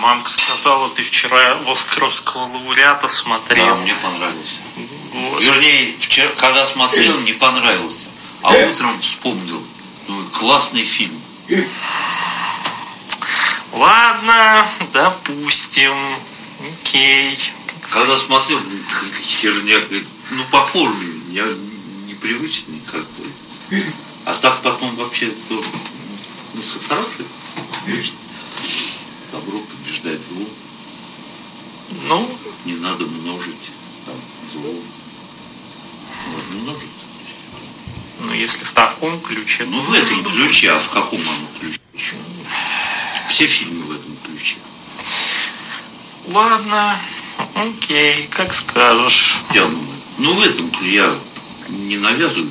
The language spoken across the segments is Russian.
Мамка сказала, ты вчера Оскаровского лауреата смотрел. Да, мне понравился. Вот. Вернее, вчера, когда смотрел, не понравился. А утром вспомнил. Ну, классный фильм. Ладно, допустим. Окей. Когда смотрел, херня, ну по форме, я непривычный как бы. А так потом вообще то, ну, хороший. Добро побеждает зло. Ну, не надо множить там, зло. Можно множить. Ну, если в таком ключе. Ну, в этом ключе, а в каком оно ключе? Все фильмы в этом ключе. Ладно, окей, как скажешь. Я думаю, ну в этом я не навязываю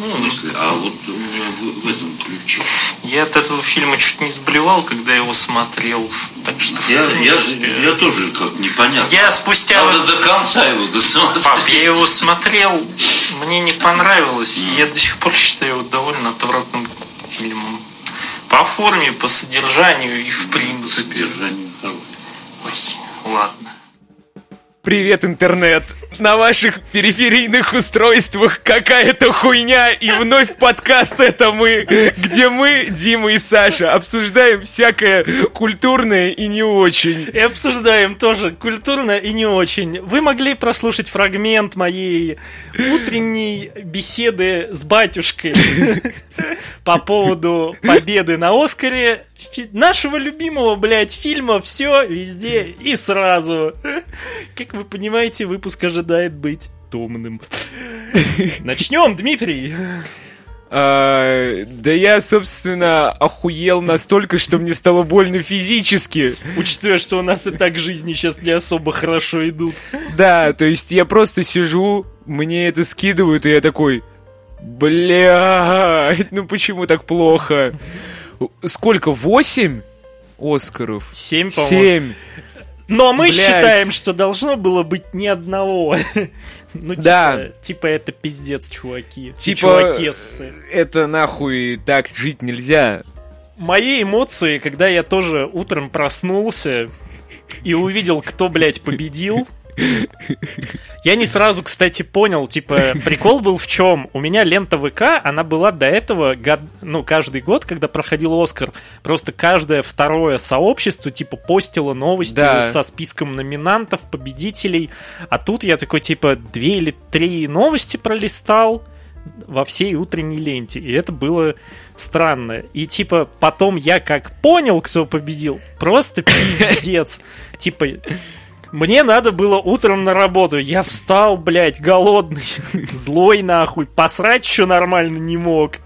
ну, мысли, а вот у меня в, в этом ключе. Я от этого фильма чуть не заболевал, когда его смотрел. Так что, я, принципе, я, я тоже как непонятно. Я спустя... Надо до конца его досмотреть. Пап, я его смотрел, мне не понравилось. Mm. Я до сих пор считаю его довольно отвратным фильмом. По форме, по содержанию и в принципе. По содержанию Ой, ладно. Привет, интернет! На ваших периферийных устройствах какая-то хуйня, и вновь подкаст это мы, где мы, Дима и Саша, обсуждаем всякое культурное и не очень. И обсуждаем тоже культурно и не очень. Вы могли прослушать фрагмент моей утренней беседы с батюшкой по поводу победы на Оскаре нашего любимого, блядь, фильма «Все, везде и сразу». Как вы понимаете, выпуск ожидает быть томным. Начнем, Дмитрий. А, да я, собственно, охуел настолько, что мне стало больно физически. Учитывая, что у нас и так жизни сейчас не особо хорошо идут. Да, то есть я просто сижу, мне это скидывают, и я такой, блядь, ну почему так плохо? Сколько, восемь Оскаров? Семь, по-моему. Семь. Но мы Блядь. считаем, что должно было быть ни одного. Ну, типа, да. типа это пиздец, чуваки. Типа, чувакессы. это нахуй так жить нельзя. Мои эмоции, когда я тоже утром проснулся и увидел, кто, блядь, победил, я не сразу, кстати, понял, типа, прикол был в чем? У меня лента ВК, она была до этого, год, ну, каждый год, когда проходил Оскар, просто каждое второе сообщество, типа, постило новости да. со списком номинантов, победителей, а тут я такой, типа, две или три новости пролистал во всей утренней ленте, и это было странно. И, типа, потом я как понял, кто победил, просто пиздец. Типа, мне надо было утром на работу. Я встал, блядь, голодный, злой нахуй. Посрать еще нормально не мог.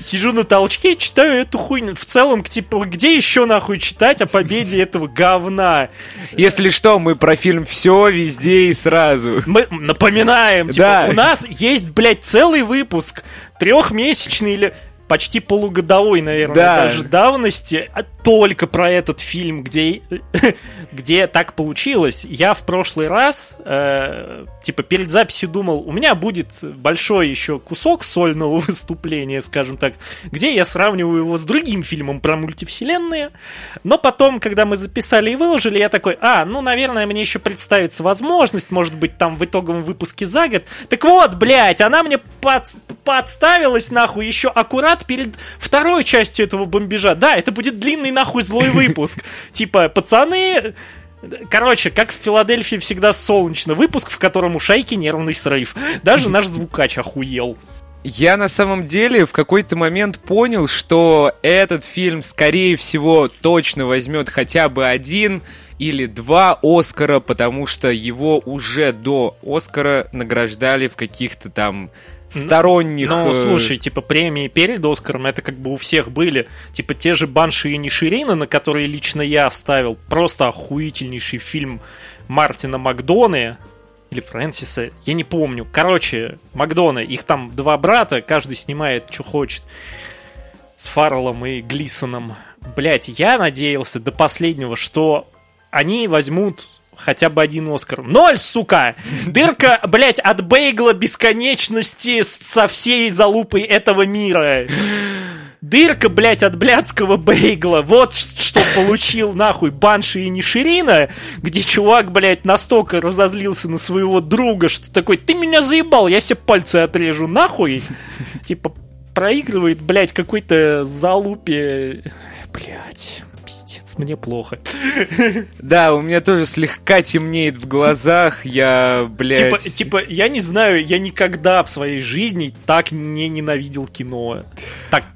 Сижу на толчке, читаю эту хуйню. В целом, типа, где еще нахуй читать о победе этого говна? Если что, мы про фильм все везде и сразу. Мы напоминаем, типа, да. у нас есть, блядь, целый выпуск трехмесячный или почти полугодовой, наверное, да. даже давности, а только про этот фильм, где, где так получилось. Я в прошлый раз, э, типа, перед записью думал, у меня будет большой еще кусок сольного выступления, скажем так, где я сравниваю его с другим фильмом про мультивселенные. Но потом, когда мы записали и выложили, я такой, а, ну, наверное, мне еще представится возможность, может быть, там в итоговом выпуске за год. Так вот, блядь, она мне под, подставилась, нахуй, еще аккурат аккурат перед второй частью этого бомбежа. Да, это будет длинный нахуй злой выпуск. Типа, пацаны, Короче, как в Филадельфии всегда солнечно. Выпуск, в котором у шайки нервный срыв. Даже наш звукач охуел. Я на самом деле в какой-то момент понял, что этот фильм, скорее всего, точно возьмет хотя бы один или два Оскара, потому что его уже до Оскара награждали в каких-то там сторонних... Ну, слушай, типа премии перед Оскаром, это как бы у всех были. Типа те же Банши и Ниширина, на которые лично я оставил. Просто охуительнейший фильм Мартина Макдоны или Фрэнсиса, я не помню. Короче, Макдоны, их там два брата, каждый снимает, что хочет. С Фарреллом и Глисоном. Блять, я надеялся до последнего, что они возьмут хотя бы один Оскар. Ноль, сука! Дырка, блядь, от бейгла бесконечности со всей залупой этого мира. дырка, блядь, от блядского бейгла. Вот что получил, нахуй, Банши и Ниширина, где чувак, блядь, настолько разозлился на своего друга, что такой, ты меня заебал, я себе пальцы отрежу, нахуй. Типа, проигрывает, блядь, какой-то залупе. Блядь пиздец, мне плохо. Да, у меня тоже слегка темнеет в глазах, я, блядь... Типа, типа, я не знаю, я никогда в своей жизни так не ненавидел кино. Так,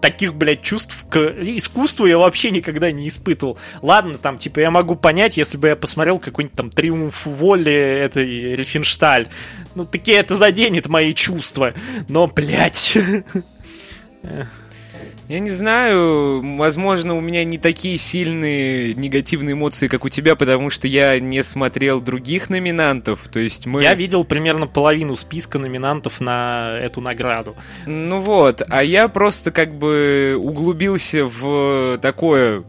таких, блядь, чувств к искусству я вообще никогда не испытывал. Ладно, там, типа, я могу понять, если бы я посмотрел какой-нибудь там «Триумф воли» этой Рифеншталь. Ну, такие это заденет мои чувства. Но, блядь... Я не знаю, возможно, у меня не такие сильные негативные эмоции, как у тебя, потому что я не смотрел других номинантов. То есть мы... Я видел примерно половину списка номинантов на эту награду. Ну вот, а я просто как бы углубился в такое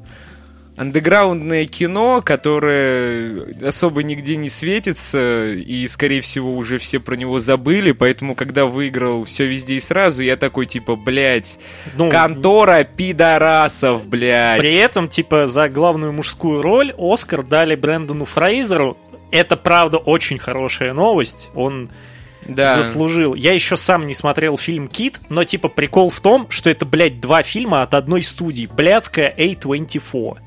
андеграундное кино, которое особо нигде не светится, и, скорее всего, уже все про него забыли, поэтому, когда выиграл все везде и сразу, я такой, типа, блядь, ну, контора пидорасов, блядь. При этом, типа, за главную мужскую роль Оскар дали Брэндону Фрейзеру. Это, правда, очень хорошая новость. Он да. заслужил. Я еще сам не смотрел фильм Кит, но типа прикол в том, что это, блядь, два фильма от одной студии. Блядская A24.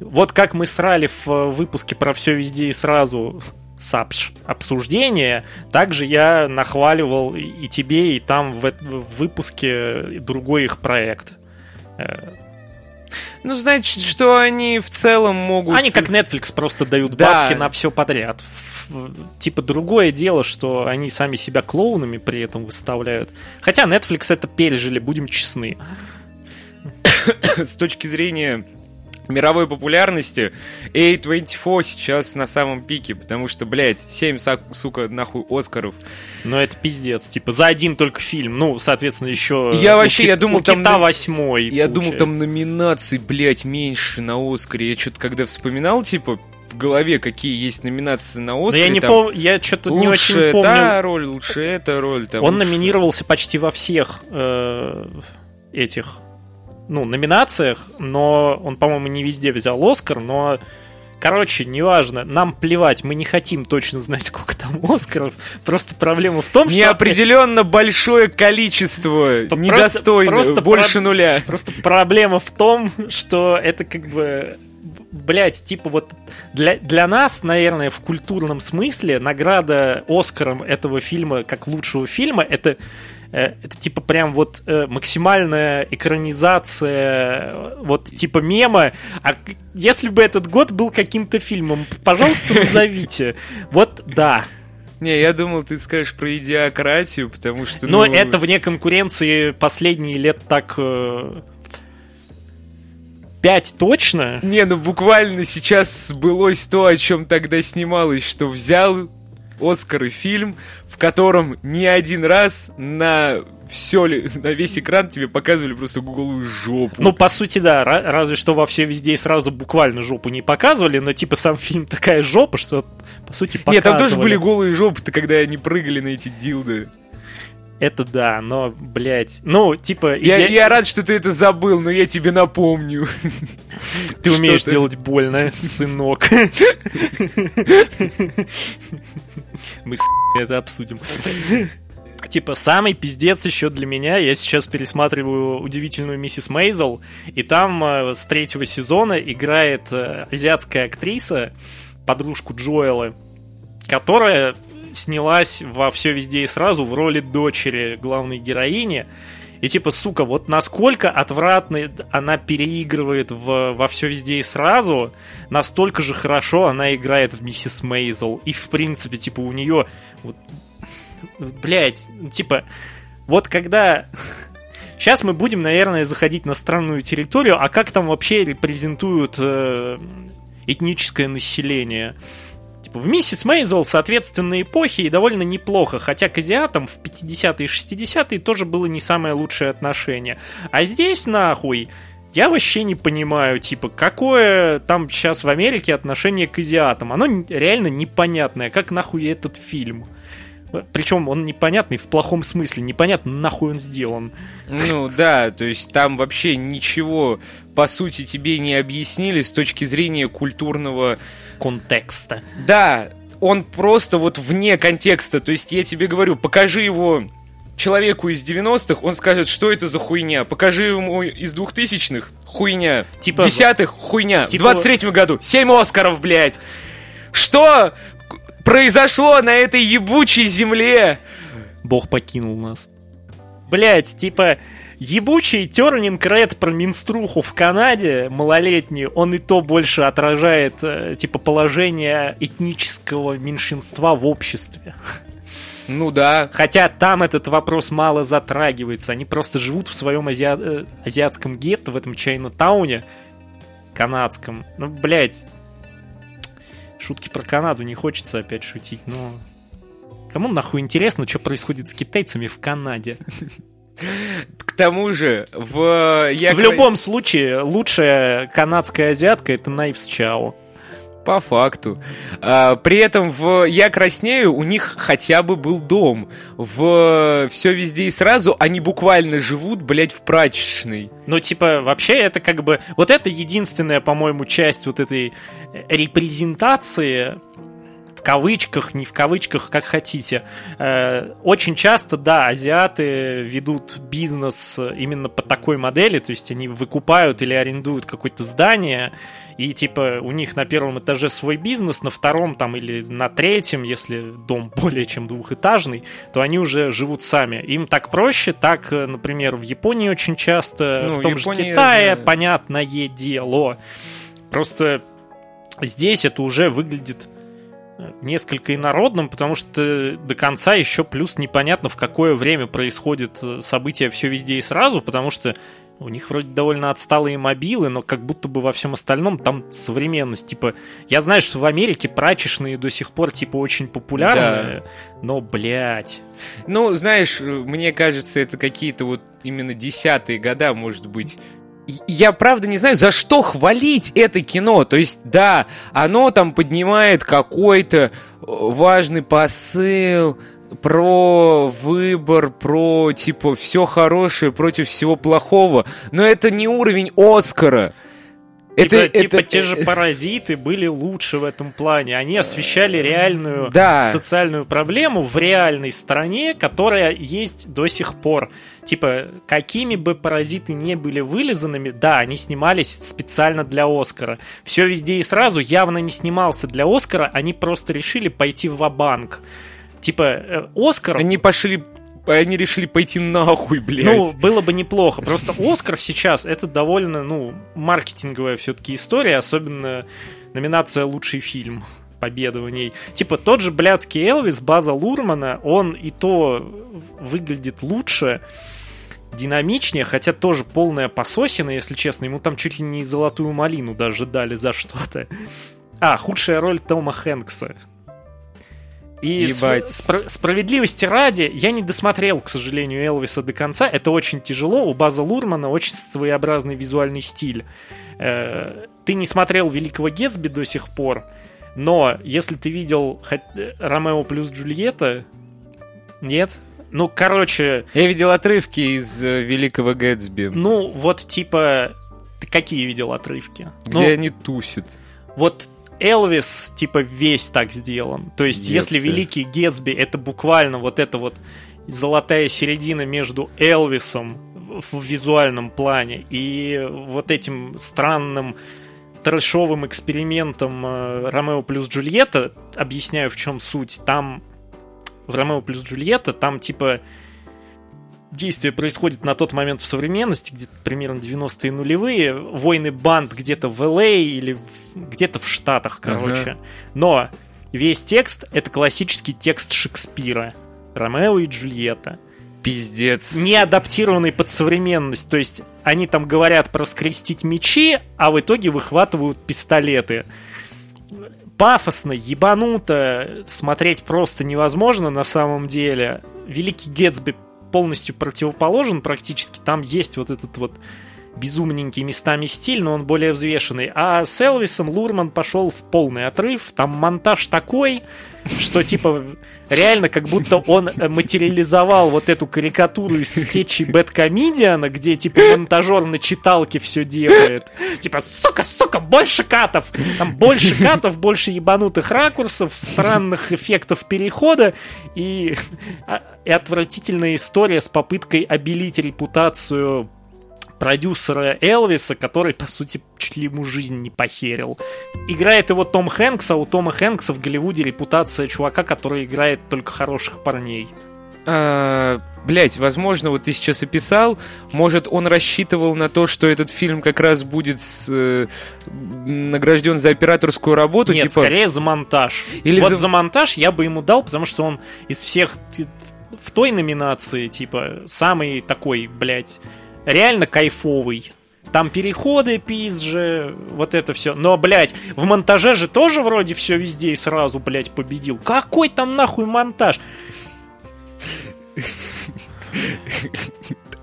Вот как мы срали в э, выпуске про все везде и сразу сапш обсуждение, также я нахваливал и тебе, и там в, в выпуске другой их проект. Э, ну, значит, что они в целом могут... Они как Netflix просто дают да. бабки на все подряд. Типа другое дело, что они сами себя клоунами при этом выставляют. Хотя Netflix это пережили, будем честны. С точки зрения мировой популярности A24 сейчас на самом пике, потому что, блядь, 7, сука, нахуй Оскаров. Но это пиздец, типа, за один только фильм, ну, соответственно, еще... Я вообще, я думал, там... Кита восьмой, Я думал, там номинаций, блядь, меньше на Оскаре. Я что-то когда вспоминал, типа, в голове, какие есть номинации на Оскар. я не помню, я что-то не очень помню. Лучше та роль, лучше эта роль. Там, Он лучше... номинировался почти во всех э, этих ну, номинациях, но он, по-моему, не везде взял Оскар, но Короче, неважно, нам плевать, мы не хотим точно знать, сколько там Оскаров. Просто проблема в том, что... Неопределенно большое количество, просто, недостойно, просто больше про... нуля. Просто проблема в том, что это как бы... Блять, типа вот для, для нас, наверное, в культурном смысле награда Оскаром этого фильма как лучшего фильма это это типа прям вот э, максимальная экранизация э, вот типа мема. А если бы этот год был каким-то фильмом, пожалуйста, назовите. Вот да. Не, я думал, ты скажешь про идиократию, потому что... Но ну... это вне конкуренции последние лет так... Пять точно? Не, ну буквально сейчас сбылось то, о чем тогда снималось, что взял Оскар и фильм, котором не один раз на все, на весь экран тебе показывали просто голую жопу. Ну, по сути, да, разве что во все везде и сразу буквально жопу не показывали, но типа сам фильм такая жопа, что по сути показывали. Нет, там тоже были голые жопы-то, когда они прыгали на эти дилды. Это да, но, блядь, ну, типа... Я, иде... я рад, что ты это забыл, но я тебе напомню. Ты умеешь делать больно, сынок. Мы с это обсудим. Типа, самый пиздец еще для меня, я сейчас пересматриваю «Удивительную миссис Мейзел», и там э, с третьего сезона играет э, азиатская актриса, подружку Джоэла, которая снялась во все везде и сразу в роли дочери главной героини. И типа, сука, вот насколько отвратно она переигрывает в, во все везде и сразу, настолько же хорошо она играет в Миссис Мейзел. И в принципе, типа, у нее вот, блять, типа, вот когда Сейчас мы будем, наверное, заходить на странную территорию, а как там вообще репрезентуют э, этническое население? Типа, в Миссис Мейзел, соответственно, эпохи и довольно неплохо, хотя к азиатам в 50-е и 60-е тоже было не самое лучшее отношение. А здесь, нахуй, я вообще не понимаю, типа, какое там сейчас в Америке отношение к азиатам. Оно реально непонятное, как нахуй этот фильм. Причем он непонятный в плохом смысле, непонятно нахуй он сделан. Ну да, то есть там вообще ничего, по сути, тебе не объяснили с точки зрения культурного... Контекста. Да, он просто вот вне контекста. То есть я тебе говорю, покажи его человеку из 90-х, он скажет, что это за хуйня. Покажи ему из 2000-х, хуйня. Типа- Десятых, хуйня. Типа- В 23-м году 7 Оскаров, блядь. Что произошло на этой ебучей земле? Бог покинул нас. Блять, типа, ебучий Тернинг Ред про Минструху в Канаде, малолетний, он и то больше отражает, э, типа, положение этнического меньшинства в обществе. Ну да. Хотя там этот вопрос мало затрагивается. Они просто живут в своем азиа- э, азиатском гетто, в этом Чайна-тауне канадском. Ну, блядь, шутки про Канаду не хочется опять шутить, но... Кому нахуй интересно, что происходит с китайцами в Канаде? К тому же, в... Я В любом случае, лучшая канадская азиатка это Найвс Чао. По факту. А, при этом в «Я краснею» у них хотя бы был дом. В «Все везде и сразу» они буквально живут, блядь, в прачечной. Ну, типа, вообще это как бы... Вот это единственная, по-моему, часть вот этой репрезентации в кавычках, не в кавычках, как хотите. Э, Очень часто, да, азиаты ведут бизнес именно по такой модели, то есть они выкупают или арендуют какое-то здание, и типа у них на первом этаже свой бизнес, на втором там или на третьем, если дом более чем двухэтажный, то они уже живут сами. Им так проще, так, э, например, в Японии очень часто, Ну, в том Япония, же Китае, понятное дело. Просто здесь это уже выглядит несколько инородным, потому что до конца еще плюс непонятно, в какое время происходит э, событие все везде и сразу, потому что у них вроде довольно отсталые мобилы, но как будто бы во всем остальном там современность. Типа, я знаю, что в Америке прачечные до сих пор типа очень популярны, но, блядь. Ну, знаешь, мне кажется, это какие-то вот именно десятые года, может быть. Я правда не знаю, за что хвалить это кино. То есть, да, оно там поднимает какой-то э, важный посыл про выбор, про типа все хорошее против всего плохого. Но это не уровень Оскара. Типа, типа те же паразиты были лучше в этом плане. Они освещали реальную Да. социальную проблему в реальной стране, которая есть до сих пор. Типа, какими бы паразиты не были вылизанными, да, они снимались специально для Оскара. Все везде и сразу явно не снимался для Оскара, они просто решили пойти в банк Типа, э, Оскар... Они пошли... Они решили пойти нахуй, блядь. Ну, было бы неплохо. Просто Оскар сейчас это довольно, ну, маркетинговая все-таки история, особенно номинация лучший фильм победа в ней. Типа тот же блядский Элвис База Лурмана, он и то выглядит лучше, динамичнее, хотя тоже полная пососина, если честно. Ему там чуть ли не золотую малину даже дали за что-то. А, худшая роль Тома Хэнкса. И Ебать. спро- справедливости ради, я не досмотрел, к сожалению, Элвиса до конца. Это очень тяжело. У База Лурмана очень своеобразный визуальный стиль. Э, Ты не смотрел Великого Гетсби до сих пор, но если ты видел э, Ромео плюс Джульетта, нет? Ну, короче, Я видел отрывки из э, Великого Гэтсби, ну, вот типа... Ты какие видел отрывки? где Ну, они тусят. вот Элвис, типа, весь так сделан. То есть, Нет, если э. Великий Гетсби это буквально вот эта вот золотая середина между Элвисом в визуальном плане и вот этим странным трэшовым экспериментом э, Ромео плюс Джульетта, объясняю, в чем суть. Там в Ромео плюс Джульетта, там типа действие происходит на тот момент в современности, где-то примерно 90-е нулевые, войны банд где-то в ЛА или где-то в Штатах, короче. Но весь текст — это классический текст Шекспира. Ромео и Джульетта. Пиздец. Не адаптированный под современность. То есть они там говорят про скрестить мечи, а в итоге выхватывают пистолеты. Пафосно, ебануто, смотреть просто невозможно на самом деле. Великий Гетсби полностью противоположен практически. Там есть вот этот вот безумненький местами стиль, но он более взвешенный. А с Элвисом Лурман пошел в полный отрыв. Там монтаж такой, что типа реально как будто он материализовал вот эту карикатуру из скетчей Бэткомедиана, где типа монтажер на читалке все делает. Типа, сука, сука, больше катов! Там больше катов, больше ебанутых ракурсов, странных эффектов перехода и, а, и отвратительная история с попыткой обелить репутацию продюсера Элвиса, который, по сути, чуть ли ему жизнь не похерил. Играет его Том Хэнкс, а у Тома Хэнкса в Голливуде репутация чувака, который играет только хороших парней. А, блять, возможно, вот ты сейчас описал, может, он рассчитывал на то, что этот фильм как раз будет с, э, награжден за операторскую работу, Нет, типа... скорее за монтаж. Или вот за- за... монтаж я бы ему дал, потому что он из всех в той номинации, типа, самый такой, блядь, реально кайфовый. Там переходы, пизжи, вот это все. Но, блядь, в монтаже же тоже вроде все везде и сразу, блядь, победил. Какой там нахуй монтаж?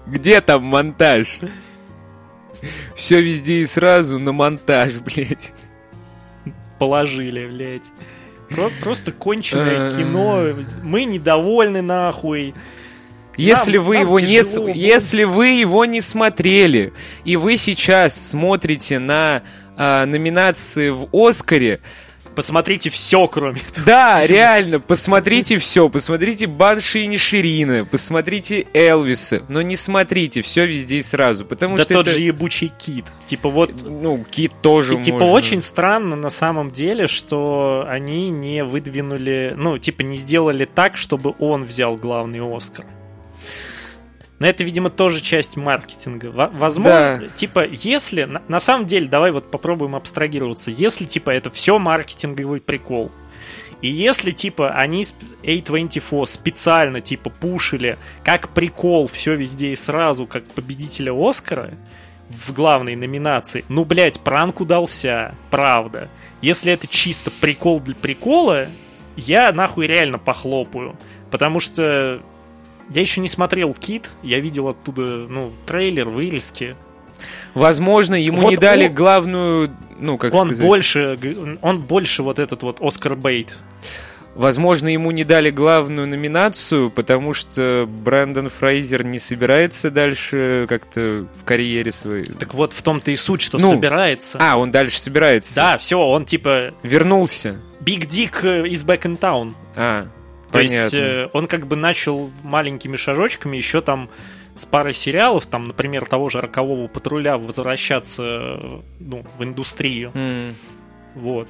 Где там монтаж? Все везде и сразу на монтаж, блять. Положили, блядь. Про- просто конченое Э. кино. Мы недовольны нахуй. Если Нам- вы нам его не, тяжело с- было. если вы его не смотрели и вы сейчас смотрите на а, номинации в Оскаре, Посмотрите все, кроме этого. да, реально, посмотрите все, посмотрите Банши и Ниширина, посмотрите Элвиса, но не смотрите все везде и сразу, потому Да что тот это, же ебучий кит. Типа вот ну, Кит тоже Ти- Типа можно. очень странно на самом деле, что они не выдвинули, ну, типа не сделали так, чтобы он взял главный Оскар. Но это, видимо, тоже часть маркетинга. Во- Возможно, Да. типа, если... На, на самом деле, давай вот попробуем абстрагироваться. Если, типа, это все маркетинговый прикол, и если, типа, они сп- A24 специально, типа, пушили как прикол все везде и сразу, как победителя Оскара в главной номинации, ну, блядь, пранк удался, правда. Если это чисто прикол для прикола, я нахуй реально похлопаю. Потому что я еще не смотрел Кит, я видел оттуда, ну, трейлер, вырезки. Возможно, ему Вот не дали он- главную, ну, как он сказать... больше, он больше вот этот вот Оскар Бейт. Возможно, ему не дали главную номинацию, потому что Брэндон Фрейзер не собирается дальше как-то в карьере своей. Так вот в том-то и суть, что Ну, собирается. А, он дальше собирается. Да, все, он типа Вернулся. Big Dick э, is back in town. А, То понятно. есть э, он как бы начал маленькими шажочками еще там с парой сериалов, там, например, того же рокового патруля возвращаться э, ну, в индустрию. М. Вот.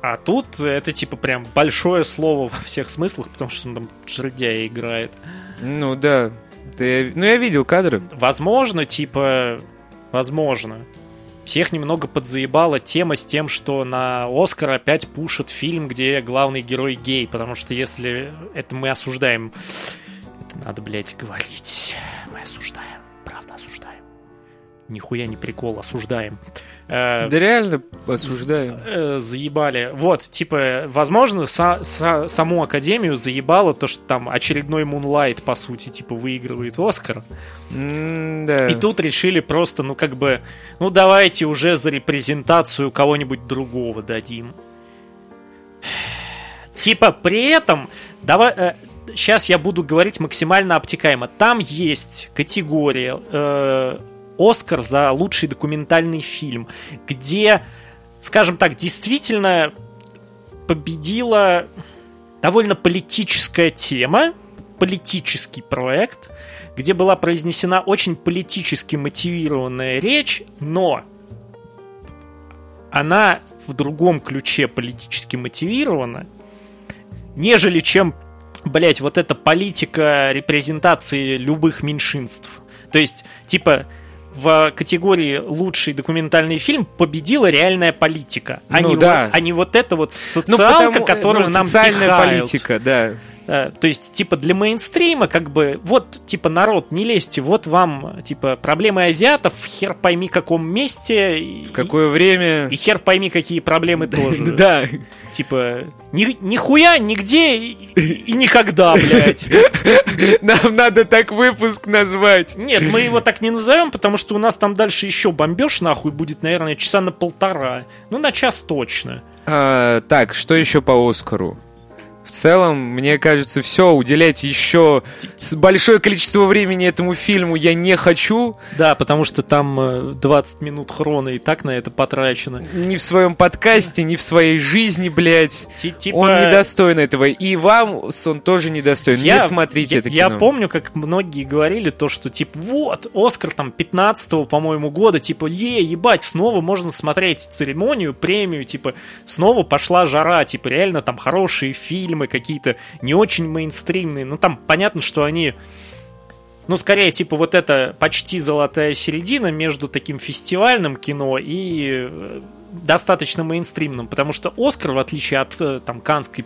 А тут это типа прям большое слово во всех смыслах, потому что он там жердяя играет. Ну да. Я- Ну я видел кадры. Возможно, типа, возможно. Всех немного подзаебала тема с тем, что на Оскар опять пушат фильм, где главный герой гей, потому что если это мы осуждаем, это надо, блядь, говорить. Мы осуждаем, правда осуждаем. Нихуя не прикол, осуждаем. Э, Да реально осуждаю. э, заебали. Вот, типа, возможно, са- са- саму Академию заебало то, что там очередной Мунлайт, по сути, типа, выигрывает Оскар. Да. И тут решили просто, ну, как бы, ну, давайте уже за репрезентацию кого-нибудь другого дадим. Типа, при этом, давай, сейчас я буду говорить максимально обтекаемо. Там есть категория э, Оскар за лучший документальный фильм, где, скажем так, действительно победила довольно политическая тема, политический проект, где была произнесена очень политически мотивированная речь, но она в другом ключе политически мотивирована, нежели чем, блять, вот эта политика репрезентации любых меньшинств. То есть, типа, в категории лучший документальный фильм победила реальная политика, а, Ну не, да. вот, а не вот эта вот Ну, социалка, потому- которую ну, нам социальная пихают. политика, да. Э, То есть, типа, для мейнстрима, как бы, вот, типа, народ, не лезьте, вот вам, типа, проблемы азиатов, хер пойми каком месте. и- В какое время... И хер пойми, какие проблемы тоже. Да. Типа, ни, нихуя, нигде и, и никогда, блядь. Нам надо так выпуск назвать. Нет, мы его так не назовем, потому что у нас там дальше еще бомбеж нахуй будет, наверное, часа на полтора. Ну, на час точно. А, так, что еще по Оскару? В целом, мне кажется, все, уделять еще большое количество времени этому фильму я не хочу. Да, потому что там э, 20 минут хрона и так на это потрачено. Ни в своем подкасте, ни в своей жизни, блядь. Ти- Типа... Он недостоин этого. И вам он тоже недостоин. не смотрите я, это я кино. помню, как многие говорили то, что типа вот, Оскар там 15 по-моему, года, типа, е, ебать, снова можно смотреть церемонию, премию, типа, снова пошла жара, типа, реально там хорошие фильмы какие-то, не очень мейнстримные, ну там понятно, что они ну, скорее, типа, вот это почти золотая середина между таким фестивальным кино и э, достаточно мейнстримным, потому что Оскар, в отличие от э, там Канской,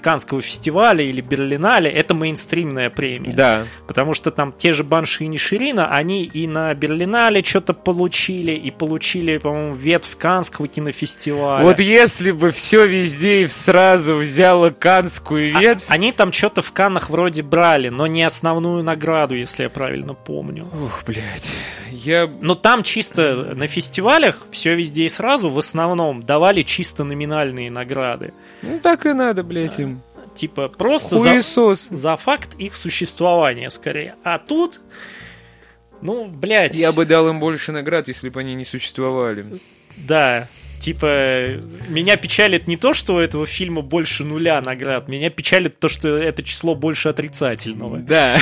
Канского фестиваля или Берлинале, это мейнстримная премия. Да. Потому что там те же Банши и Ниширина, они и на Берлинале что-то получили, и получили, по-моему, ветвь Канского кинофестиваля. Вот если бы все везде и сразу взяло канскую А- ветвь. Они там что-то в Каннах вроде брали, но не основную награду, если я правильно помню. Ух, блядь. Я... Но там чисто на фестивалях все везде и сразу в основном давали чисто номинальные награды. Ну, так и надо, блядь, им. Типа просто за, Хуесос. за факт их существования скорее. А тут, ну, блядь, Я бы дал им больше наград, если бы они не существовали. да, типа, меня печалит не то, что у этого фильма больше нуля наград, меня печалит то, что это число больше отрицательного. Да.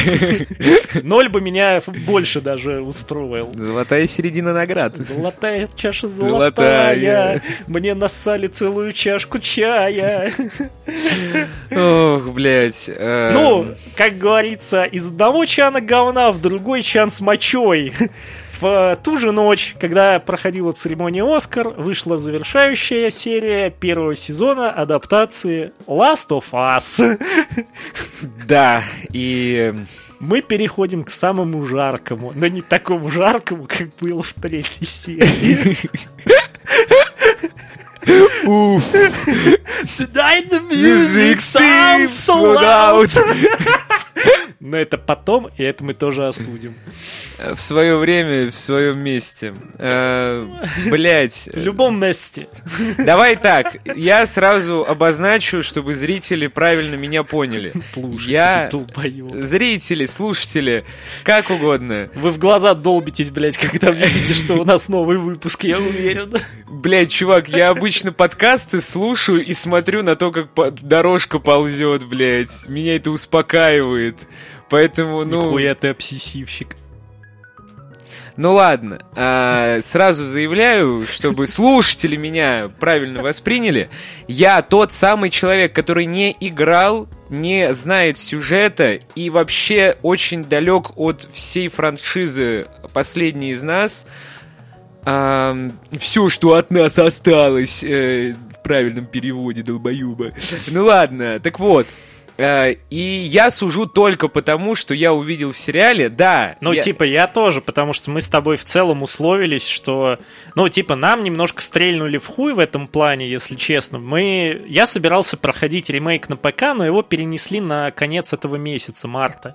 Ноль бы меня больше даже устроил. Золотая середина наград. Золотая чаша золотая, Золотая. мне насали целую чашку чая. Ох, блядь. э, Ну, как говорится, из одного чана говна в другой чан с мочой. В ту же ночь, когда проходила церемония Оскар, вышла завершающая серия первого сезона адаптации Last of Us. Да, и... Мы переходим к самому жаркому, но не такому жаркому, как было в третьей серии. Уф, Tonight the music sounds so loud. Но это потом, и это мы тоже осудим. В свое время, в своем месте. Э, Блять. В любом месте. Давай так, я сразу обозначу, чтобы зрители правильно меня поняли. Слушайте, Я... Зрители, слушатели, как угодно. Вы в глаза долбитесь, блядь, когда видите, что у нас новый выпуск, я уверен. Блять, чувак, я обычно подкасты слушаю и смотрю на то, как дорожка ползет, блять. Меня это успокаивает. Поэтому, ну... Нихуя ты обсессивщик. Ну ладно, а, сразу заявляю, чтобы слушатели меня правильно восприняли. Я тот самый человек, который не играл, не знает сюжета и вообще очень далек от всей франшизы «Последний из нас». Все, что от нас осталось э, в правильном переводе долбоюба. Ну ладно, так вот. э, и я сужу только потому, что я увидел в сериале, да. Ну, я- типа, я тоже, потому что мы с тобой в целом условились, что, ну, типа, нам немножко стрельнули в хуй в этом плане, если честно. Мы... Я собирался проходить ремейк на ПК, но его перенесли на конец этого месяца, марта.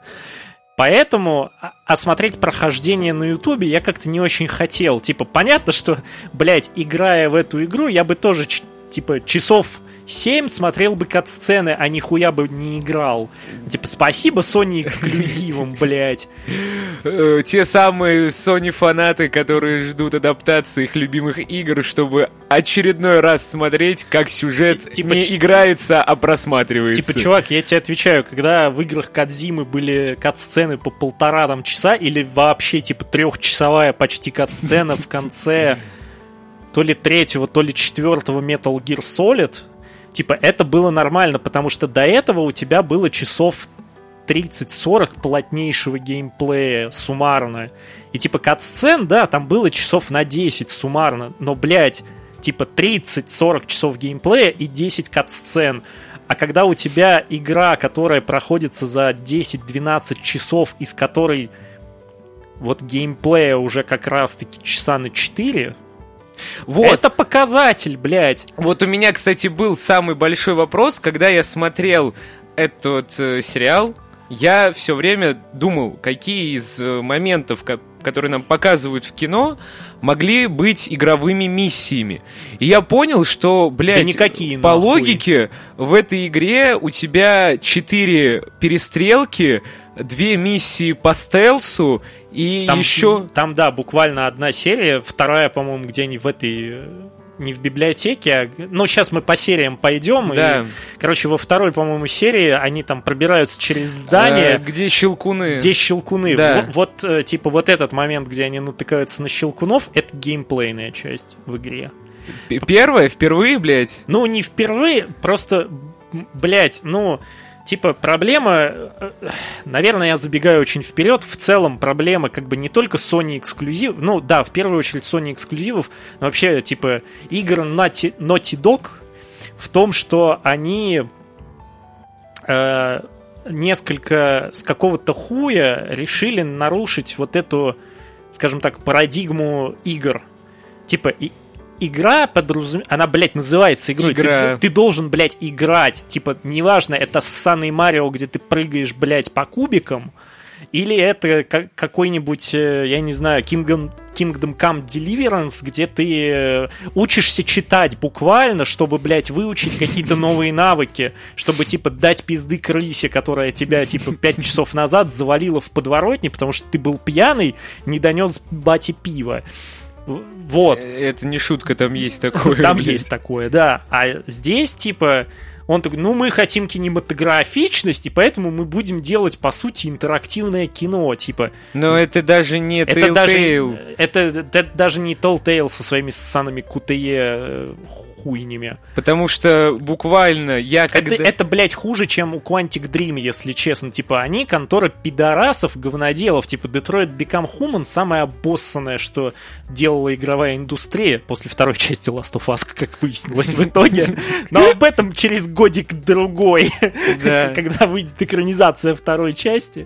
Поэтому осмотреть прохождение на Ютубе я как-то не очень хотел. Типа, понятно, что, блядь, играя в эту игру, я бы тоже, типа, часов 7 смотрел бы кат-сцены, а нихуя бы не играл. Типа, спасибо Sony эксклюзивам, блядь. Э, те самые Sony фанаты, которые ждут адаптации их любимых игр, чтобы очередной раз смотреть, как сюжет Ти- типа не играется, а просматривается. Типа, чувак, я тебе отвечаю, когда в играх Кадзимы были кат-сцены по полтора там часа, или вообще, типа, трехчасовая почти кат-сцена в конце то ли третьего, то ли четвертого Metal Gear Solid, типа, это было нормально, потому что до этого у тебя было часов 30-40 плотнейшего геймплея суммарно. И типа кат-сцен, да, там было часов на 10 суммарно, но, блядь, типа 30-40 часов геймплея и 10 кат-сцен. А когда у тебя игра, которая проходится за 10-12 часов, из которой вот геймплея уже как раз-таки часа на 4, Вот. это показатель, блядь. Вот у меня, кстати, был самый большой вопрос, когда я смотрел этот э, сериал. Я все время думал, какие из э, моментов, ко- которые нам показывают в кино, могли быть игровыми миссиями. И я понял, что, блядь, Да никакие, по нахуй. логике в этой игре у тебя четыре перестрелки, две миссии по стелсу и Там еще... Там, да, буквально одна серия, вторая, по-моему, где они в этой... э, Не в библиотеке, а... Ну, сейчас мы по сериям пойдем. Да. И, короче, во второй, по-моему, серии они там пробираются через здание, э, где щелкуны. где щелкуны. Да. Во- Вот, э, типа, вот этот момент, где они натыкаются на щелкунов, это геймплейная часть в игре. П- Первое, впервые, блядь. Ну, не впервые, просто, блядь, ну, типа, проблема, э, э, наверное, я забегаю очень вперед, в целом проблема как бы не только Sony эксклюзив, ну, да, в первую очередь Sony эксклюзивов, но вообще, типа, игр Naughty, Naughty Dog в том, что они э, несколько с какого-то хуя решили нарушить вот эту, скажем так, парадигму игр. Типа, и, игра подразумевает... Она, блядь, называется игрой. Ты- Игра. Ты, должен, блядь, играть. Типа, неважно, это ссаный Марио, где ты прыгаешь, блядь, по кубикам, или это ка- какой-нибудь, э, я не знаю, Kingdom, Kingdom Come Deliverance, где ты э, учишься читать буквально, чтобы, блядь, выучить какие-то новые навыки, чтобы, типа, дать пизды крысе, которая тебя, типа, пять часов назад завалила в подворотне, потому что ты был пьяный, не донес бате пива. Вот. Э, Это не шутка, там есть такое. Там есть такое, да. А здесь, типа, он такой, ну, мы хотим кинематографичности, поэтому мы будем делать, по сути, интерактивное кино, типа. Но это даже не Это даже, Telltale. это, это даже не Telltale со своими ссаными QTE э, хуйнями. Потому что буквально я когда... Это, это, блядь, хуже, чем у Quantic Dream, если честно. Типа, они контора пидорасов, говноделов. Типа, Detroit Become Human самое обоссанное, что делала игровая индустрия после второй части Last of Us, как выяснилось в итоге. Но об этом через годик-другой, Да. когда выйдет экранизация второй части.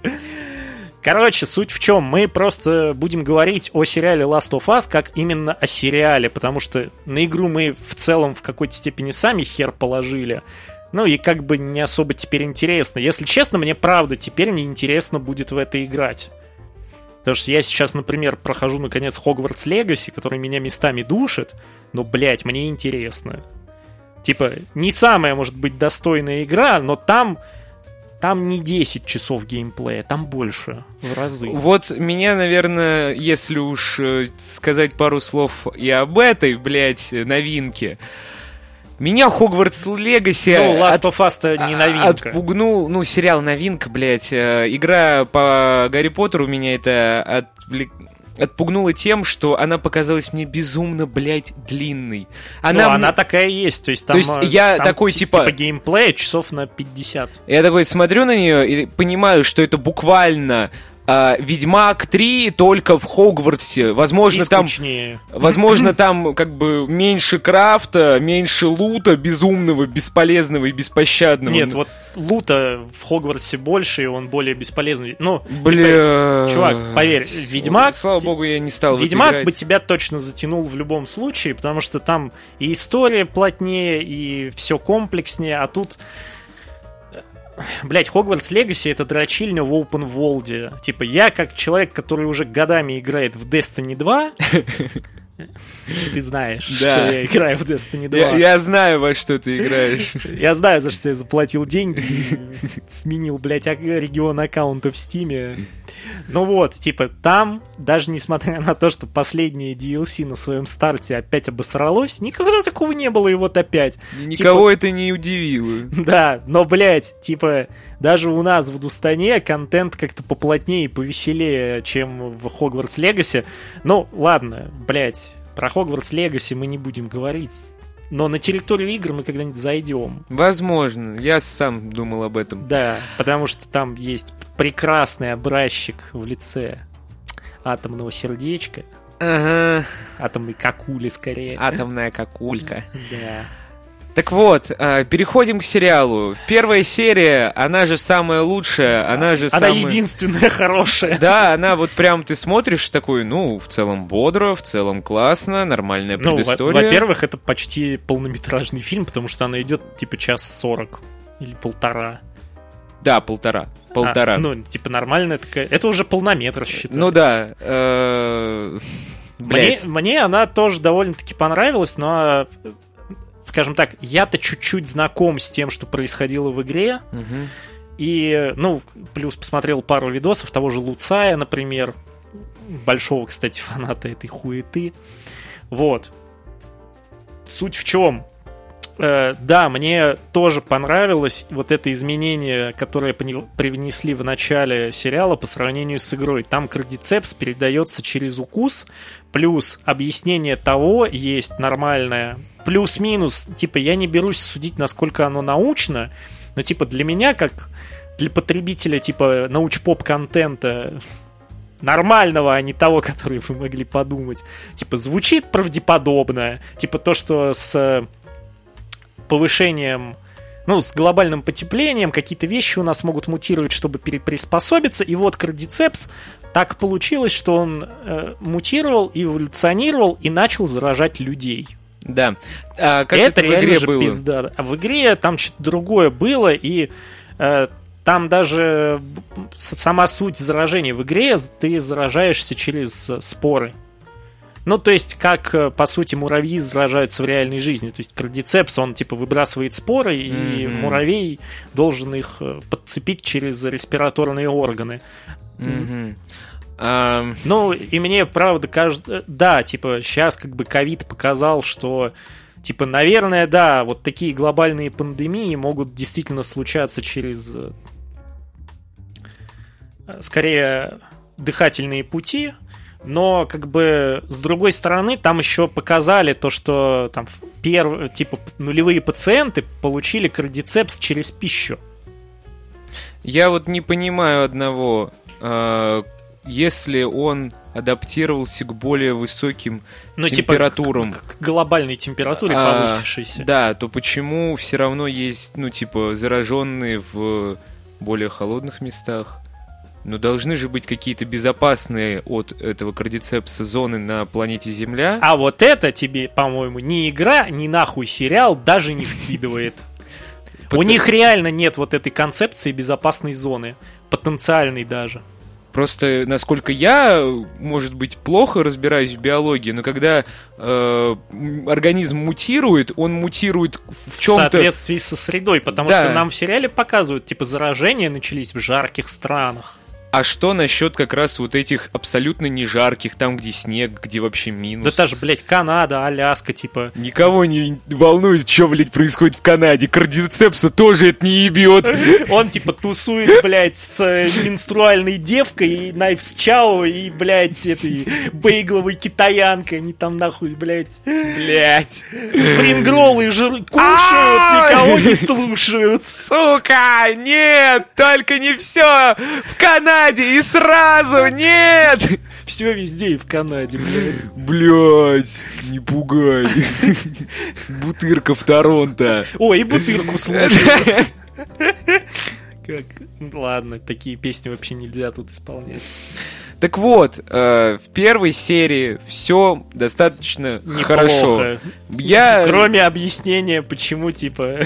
Короче, суть в чем? Мы просто будем говорить о сериале Last of Us как именно о сериале, потому что на игру мы в целом в какой-то степени сами хер положили. Ну и как бы не особо теперь интересно. Если честно, мне правда теперь не интересно будет в это играть. Потому что я сейчас, например, прохожу наконец Hogwarts Legacy, который меня местами душит, но, блядь, мне интересно. Типа, не самая, может быть, достойная игра, но там там не 10 часов геймплея, там больше, в разы. Вот меня, наверное, если уж э, сказать пару слов и об этой, блядь, новинке. Меня Хогвартс Легаси Ну, Last of Us-то не новинка. отпугнул, ну, сериал новинка, блядь. э, Игра по Гарри Поттеру меня это отвлек- отпугнула тем, что она показалась мне безумно, блядь, длинной. Она, Она, она мне- такая и есть. То есть, там, есть э, я там такой, ти- типа- геймплея часов на 50. Я такой смотрю на нее и понимаю, что это буквально а, Ведьмак 3 только в Хогвартсе. Возможно, там. Возможно, там как бы меньше крафта, меньше лута безумного, бесполезного и беспощадного. Нет, вот лута в Хогвартсе больше, и он более бесполезный. Ну, типа, Бля... чувак, поверь, Ведьмак- Слава богу, я не стал Ведьмак бы тебя точно затянул в любом случае, потому что там и история плотнее, и все комплекснее, а тут... Блять, Хогвартс Легаси это дрочильня в open world. Типа, я как человек, который уже годами играет в Destiny 2, ты знаешь, Да. что я играю в Destiny 2. Я, я знаю, во что ты играешь. Я знаю, за что я заплатил деньги. Сменил, блядь, регион аккаунта в Стиме. Ну вот, типа, там, даже несмотря на то, что последнее DLC на своем старте опять обосралось, никогда такого не было, и вот опять. Никого это не удивило. Да, но, блядь, типа, даже у нас в Дустане контент как-то поплотнее и повеселее, чем в Хогвартс Легаси. Ну, ладно, блядь, про Хогвартс Легаси мы не будем говорить. Но на территорию игр мы когда-нибудь зайдем. Возможно, я сам думал об этом. Да, потому что там есть прекрасный образчик в лице атомного сердечка, Ага, атомной какули скорее. атомная какулька. Да. Так вот, э, переходим к сериалу. Первая серия, она же самая лучшая, она же Она самая... единственная хорошая. Да, она вот прям ты смотришь такой, ну, в целом бодро, в целом классно, нормальная Ну, предыстория. во-первых, это почти полнометражный фильм, потому что она идет типа час сорок или полтора. Да, полтора. Полтора. А, ну, типа нормальная такая. Это уже полнометр считается. Ну да. э, Мне, мне она тоже довольно-таки понравилась, но, скажем так, я-то чуть-чуть знаком с тем, что происходило в игре. Мгм. И, ну, плюс посмотрел пару видосов того же Луцая, например. Большого, кстати, фаната этой хуеты. Вот. Суть в чем? Э, да, мне тоже понравилось вот это изменение, которое привнесли в начале сериала по сравнению с игрой. Там кардицепс передается через укус, плюс объяснение того есть нормальное. Плюс-минус, типа, я не берусь судить, насколько оно научно, но, типа, для меня, как для потребителя, типа, науч-поп-контента, нормального, а не того, который вы могли подумать. Типа, звучит правдеподобно. Типа, то, что с повышением ну, с глобальным потеплением какие-то вещи у нас могут мутировать, чтобы переприспособиться. И вот кардицепс так получилось, что он э, мутировал, эволюционировал и начал заражать людей. Да. А как это это, в игре было? пизда. А в игре там что-то другое было, и э, там даже сама суть заражения в игре, ты заражаешься через э, споры. Ну, то есть, как, э, по сути, муравьи заражаются в реальной жизни. То есть, кардицепс, он, типа, выбрасывает споры, и Мгм. муравей должен их э, подцепить через респираторные органы. Мгм. А, Ну, и мне, правда, кажется, да, типа, сейчас как бы ковид показал, что, типа, наверное, да, вот такие глобальные пандемии могут действительно случаться через, э, э, скорее, дыхательные пути, но, как бы, с другой стороны, там еще показали то, что там перв... типа нулевые пациенты получили кардицепс через пищу. Я вот не понимаю одного. А, Если он адаптировался к более высоким Ну, температурам, типа, к, к глобальной температуре а, повысившейся. да, то почему все равно есть, ну, типа, зараженные в более холодных местах? Ну, должны же быть какие-то безопасные от этого кардицепса зоны на планете Земля. А вот это тебе, по-моему, ни игра, ни нахуй сериал даже не вкидывает. У них реально нет вот этой концепции безопасной зоны. Потенциальной даже. Просто, насколько я, может быть, плохо разбираюсь в биологии, но когда э, организм мутирует, он мутирует в В чем-то... соответствии со средой. Потому Да. что нам в сериале показывают, типа, заражения начались в жарких странах. А что насчет как раз вот этих абсолютно не жарких, там, где снег, где вообще минус? Да та же, блядь, Канада, Аляска, типа. Никого не волнует, что, блядь, происходит в Канаде. Кардицепса тоже это не ебет. Он, типа, тусует, блядь, с э, менструальной девкой, и Найвс Чао, и, блядь, этой бейгловой китаянкой. Они там, нахуй, блядь, Блядь. спрингроллы жрут, кушают, никого не слушают. Сука, нет, только не все в Канаде и сразу, нет! Все везде и в Канаде, блядь. Блять, не пугай. Бутырка в Торонто. Ой, и бутырку слушают. Как... Ладно, такие песни вообще нельзя тут исполнять. Так вот, э, в первой серии все достаточно хорошо. Неплохо. Я... Кроме объяснения, почему, типа,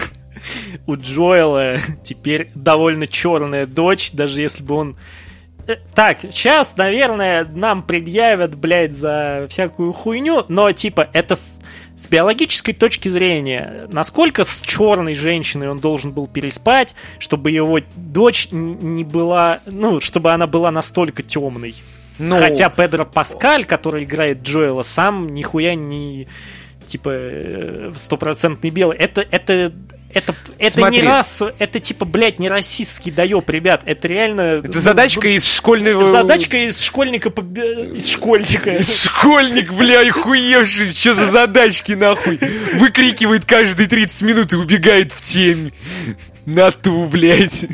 у Джоэла теперь довольно черная дочь, даже если бы он... Э, Так, сейчас, наверное, нам предъявят, блядь, за всякую хуйню, но, типа, это с, с биологической точки зрения, насколько с черной женщиной он должен был переспать, чтобы его дочь не была, ну, чтобы она была настолько темной. Ну, Хотя Педро Паскаль, который играет Джоэла, сам нихуя не типа э, стопроцентный белый. Это это это, это Смотри. не рас, это типа, блядь, не расистский доеб, ребят. Это реально... Это задачка из школьного... Задачка из школьника, из школьника. Школьник, бля, охуевший, что за задачки, нахуй? Выкрикивает каждые 30 минут и убегает в тень. На ту, блядь.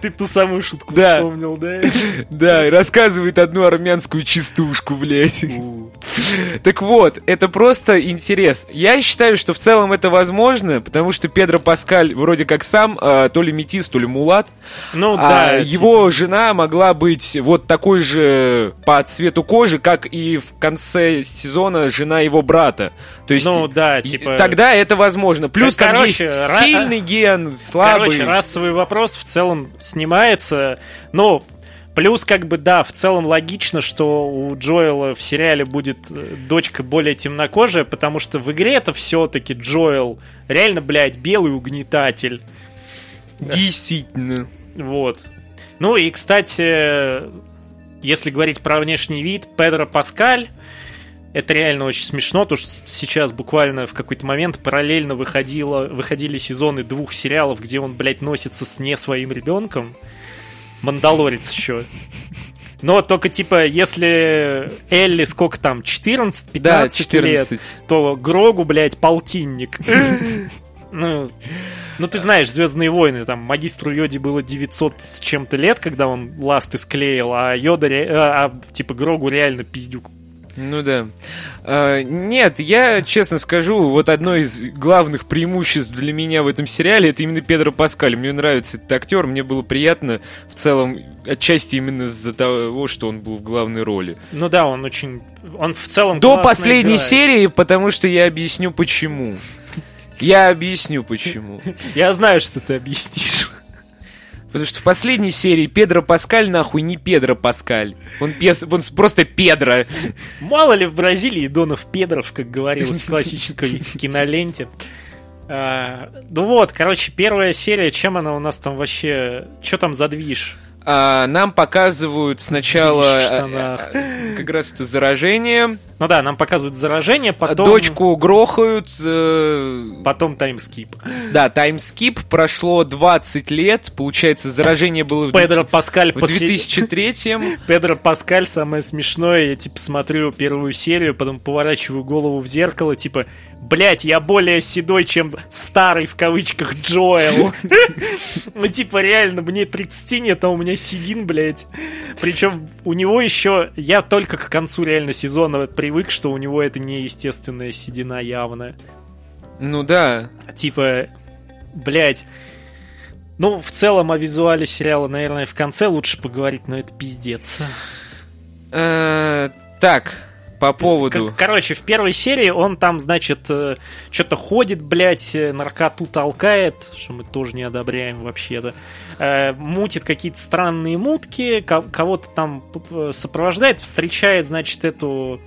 Ты ту самую шутку Да. вспомнил, да? Да, и рассказывает одну армянскую частушку, блядь. У. Так вот, это просто интерес. Я считаю, что в целом это возможно, потому что Педро Паскаль вроде как сам э, то ли метис, то ли мулат. Ну а да. его жена могла быть вот такой же по цвету кожи, как и в конце сезона жена его брата. То есть Ну да, типа- тогда это возможно. Плюс там короче, есть ра- сильный ген, слабый. Короче, расовый вопрос в целом снимается. Ну, плюс, как бы, да, в целом логично, что у Джоэла в сериале будет э, дочка более темнокожая, потому что в игре это все-таки Джоэл реально, блядь, белый угнетатель. Действительно. Вот. Ну и, кстати, если говорить про внешний вид, Педро Паскаль, это реально очень смешно, то что сейчас буквально в какой-то момент параллельно выходило, выходили сезоны двух сериалов, где он, блядь, носится с не своим ребенком. Мандалорец еще. Но только, типа, если Элли сколько там, 14-15 Да, лет, 14. то Грогу, блядь, полтинник. Ну, ну, ты знаешь, Звездные войны, там, магистру Йоди было 900 с чем-то лет, когда он ласты склеил, а Йода, э, а, типа, Грогу реально пиздюк. Ну да. А, нет, я честно скажу, вот одно из главных преимуществ для меня в этом сериале это именно Педро Паскаль. Мне нравится этот актер, мне было приятно в целом, отчасти именно из-за того, что он был в главной роли. Ну да, он очень... Он в целом До последней играет. серии, потому что я объясню почему. Я объясню почему. Я знаю, что ты объяснишь. Потому что в последней серии Педро Паскаль нахуй не Педро Паскаль. Он, пес, он просто Педро. Мало ли в Бразилии Донов Педров, как говорилось в классической киноленте. А, ну вот, короче, первая серия, чем она у нас там вообще... Что там за движ? А, нам показывают сначала э, э, как раз это заражение. Ну да, нам показывают заражение, потом... Дочку грохают. э, Потом таймскип. да, таймскип. Прошло 20 лет. Получается, заражение было в, Педро Паскаль в после... 2003 Педро Паскаль, самое смешное, я типа смотрю первую серию, потом поворачиваю голову в зеркало, типа, блять, я более седой, чем старый в кавычках Джоэл. Ну, типа, реально, мне 30 нет, а у меня седин, блять. Причем у него еще, я только к концу реально сезона привык, что у него это неестественная седина явная. Ну да. Типа, блять. Ну, в целом о визуале сериала, наверное, в конце лучше поговорить, но это пиздец. Э, так, по поводу... Короче, в первой серии он там, значит, что-то ходит, блядь, э, наркоту толкает, что мы тоже не одобряем вообще-то. Э, мутит какие-то странные мутки, ко- кого-то там сопровождает, встречает, значит, эту...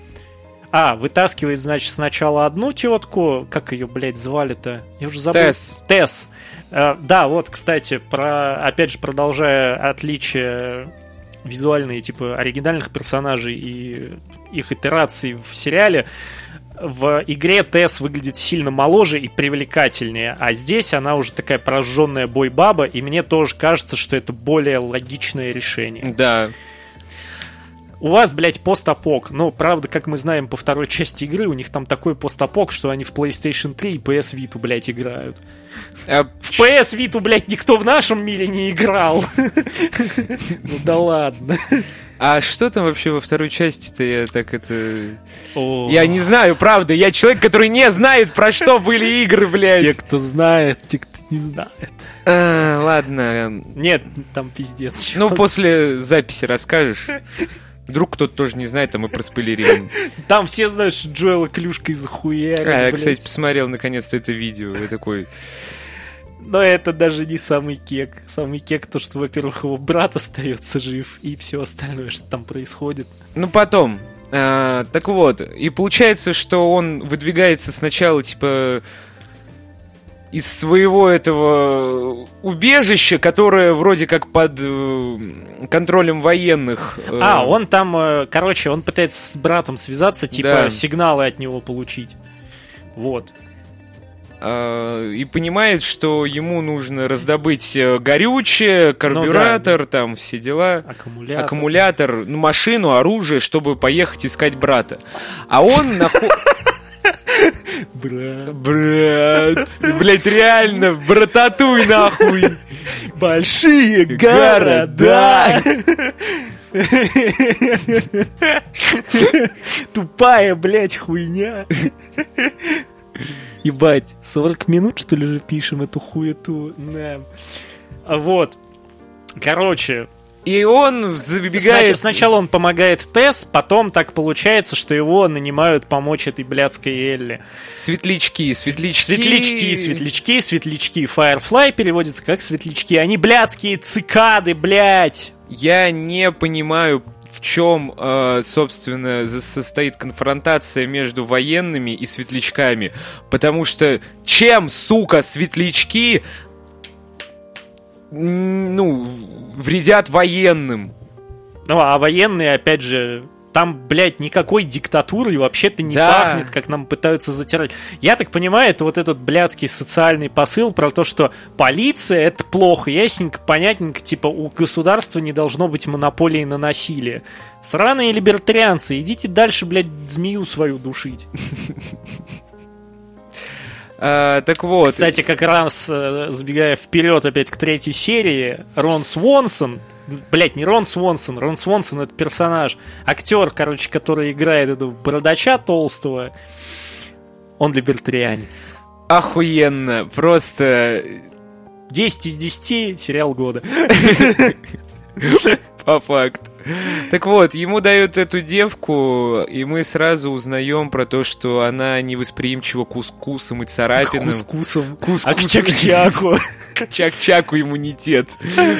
А, вытаскивает, значит, сначала одну тетку, как ее, блядь, звали-то? Я уже забыл. Тесс. Тесс. Э, да, вот, кстати, про, опять же, продолжая отличие визуальные, типа, оригинальных персонажей и их итераций в сериале, в игре Тесс выглядит сильно моложе и привлекательнее, а здесь она уже такая прожженная бой-баба, и мне тоже кажется, что это более логичное решение. Да. У вас, блядь, постапок. Ну, правда, как мы знаем по второй части игры, у них там такой постапок, что они в PlayStation 3 и PS Vita, блядь, играют. А В PS Vita, блядь, никто в нашем мире не играл. Ну да ладно. А что там вообще во второй части-то? Я так это... О. Я не знаю, правда. Я человек, который не знает, про что были игры, блядь. Те, кто знает, те, кто не знает. А, ладно. Нет, там пиздец. Ну, после записи расскажешь. Вдруг кто-то тоже не знает, а мы проспойлерируем. Там все знают, что Джоэла клюшкой захуярили, А, я, кстати, посмотрел наконец-то это видео. Я такой... Но это даже не самый кек. Самый кек то, что, во-первых, его брат остается жив, и все остальное, что там происходит. Ну, потом. А, так вот, и получается, что он выдвигается сначала, типа, из своего этого убежища, которое вроде как под э, контролем военных. э, А, он там, э, короче, он пытается с братом связаться, типа, Да. сигналы от него получить. Вот. а, и понимает, что ему нужно раздобыть горючее, карбюратор, там все дела. Аккумулятор. аккумулятор, ну, машину, оружие, чтобы поехать искать брата. А он нахуй... Бра. Брат, блять, реально, брататуй нахуй. Большие города. Тупая, блядь, хуйня. Ебать, 40 минут, что ли, же пишем эту хуету? Да. Вот. Короче, И он забегает... Значит, сначала он помогает Тесс, потом так получается, что его нанимают помочь этой блядской Элли. Светлячки, светлячки. Светлячки, светлячки, светлячки. Firefly переводится как светлячки. Они блядские цикады, блядь. Я не понимаю, в чем, э, собственно, состоит конфронтация между военными и светлячками. Потому что чем, сука, светлячки ну, вредят военным? Ну, а военные, опять же, там, блядь, никакой диктатуры вообще-то не Да. пахнет, как нам пытаются затирать. Я так понимаю, это вот этот блядский социальный посыл про то, что полиция — это плохо, ясненько, понятненько, типа у государства не должно быть монополии на насилие. Сраные либертарианцы, идите дальше, блядь, змею свою душить. А, так вот. Кстати, как раз э, забегая вперед опять к третьей серии, Рон Свонсон, блять, не Рон Свонсон, Рон Свонсон это персонаж, актер, короче, который играет этого бородача толстого, он либертарианец. Охуенно. Просто 10 из 10 сериал года. по факту. Так вот, ему дают эту девку, и мы сразу узнаем про то, что она невосприимчива к укусам и царапинам. Кускусом. Кус- А к Чак-Чаку. Чак-чаку иммунитет.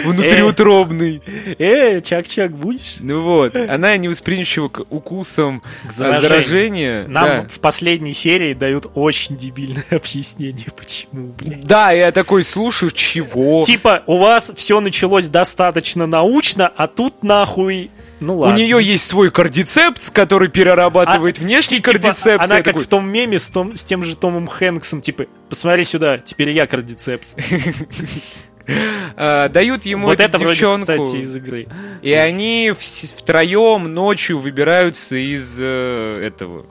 Внутриутробный. Э, Чак-Чак будешь? Ну вот, она невосприимчива к укусам К заражению. заражения. Нам в последней серии дают очень дебильное объяснение, почему, блядь. Да, я такой слушаю, чего? Типа, у вас все началось достаточно научно, а тут нахуй... Ну У ладно. нее есть свой кардицепс, который перерабатывает А, внешний типа, кардицепс. Она как такой, в том меме с, том, с тем же Томом Хэнксом, типа, посмотри сюда, теперь я кардицепс. а, дают ему вот это вроде, девчонку, кстати, из игры. и они втроем ночью выбираются из э, этого,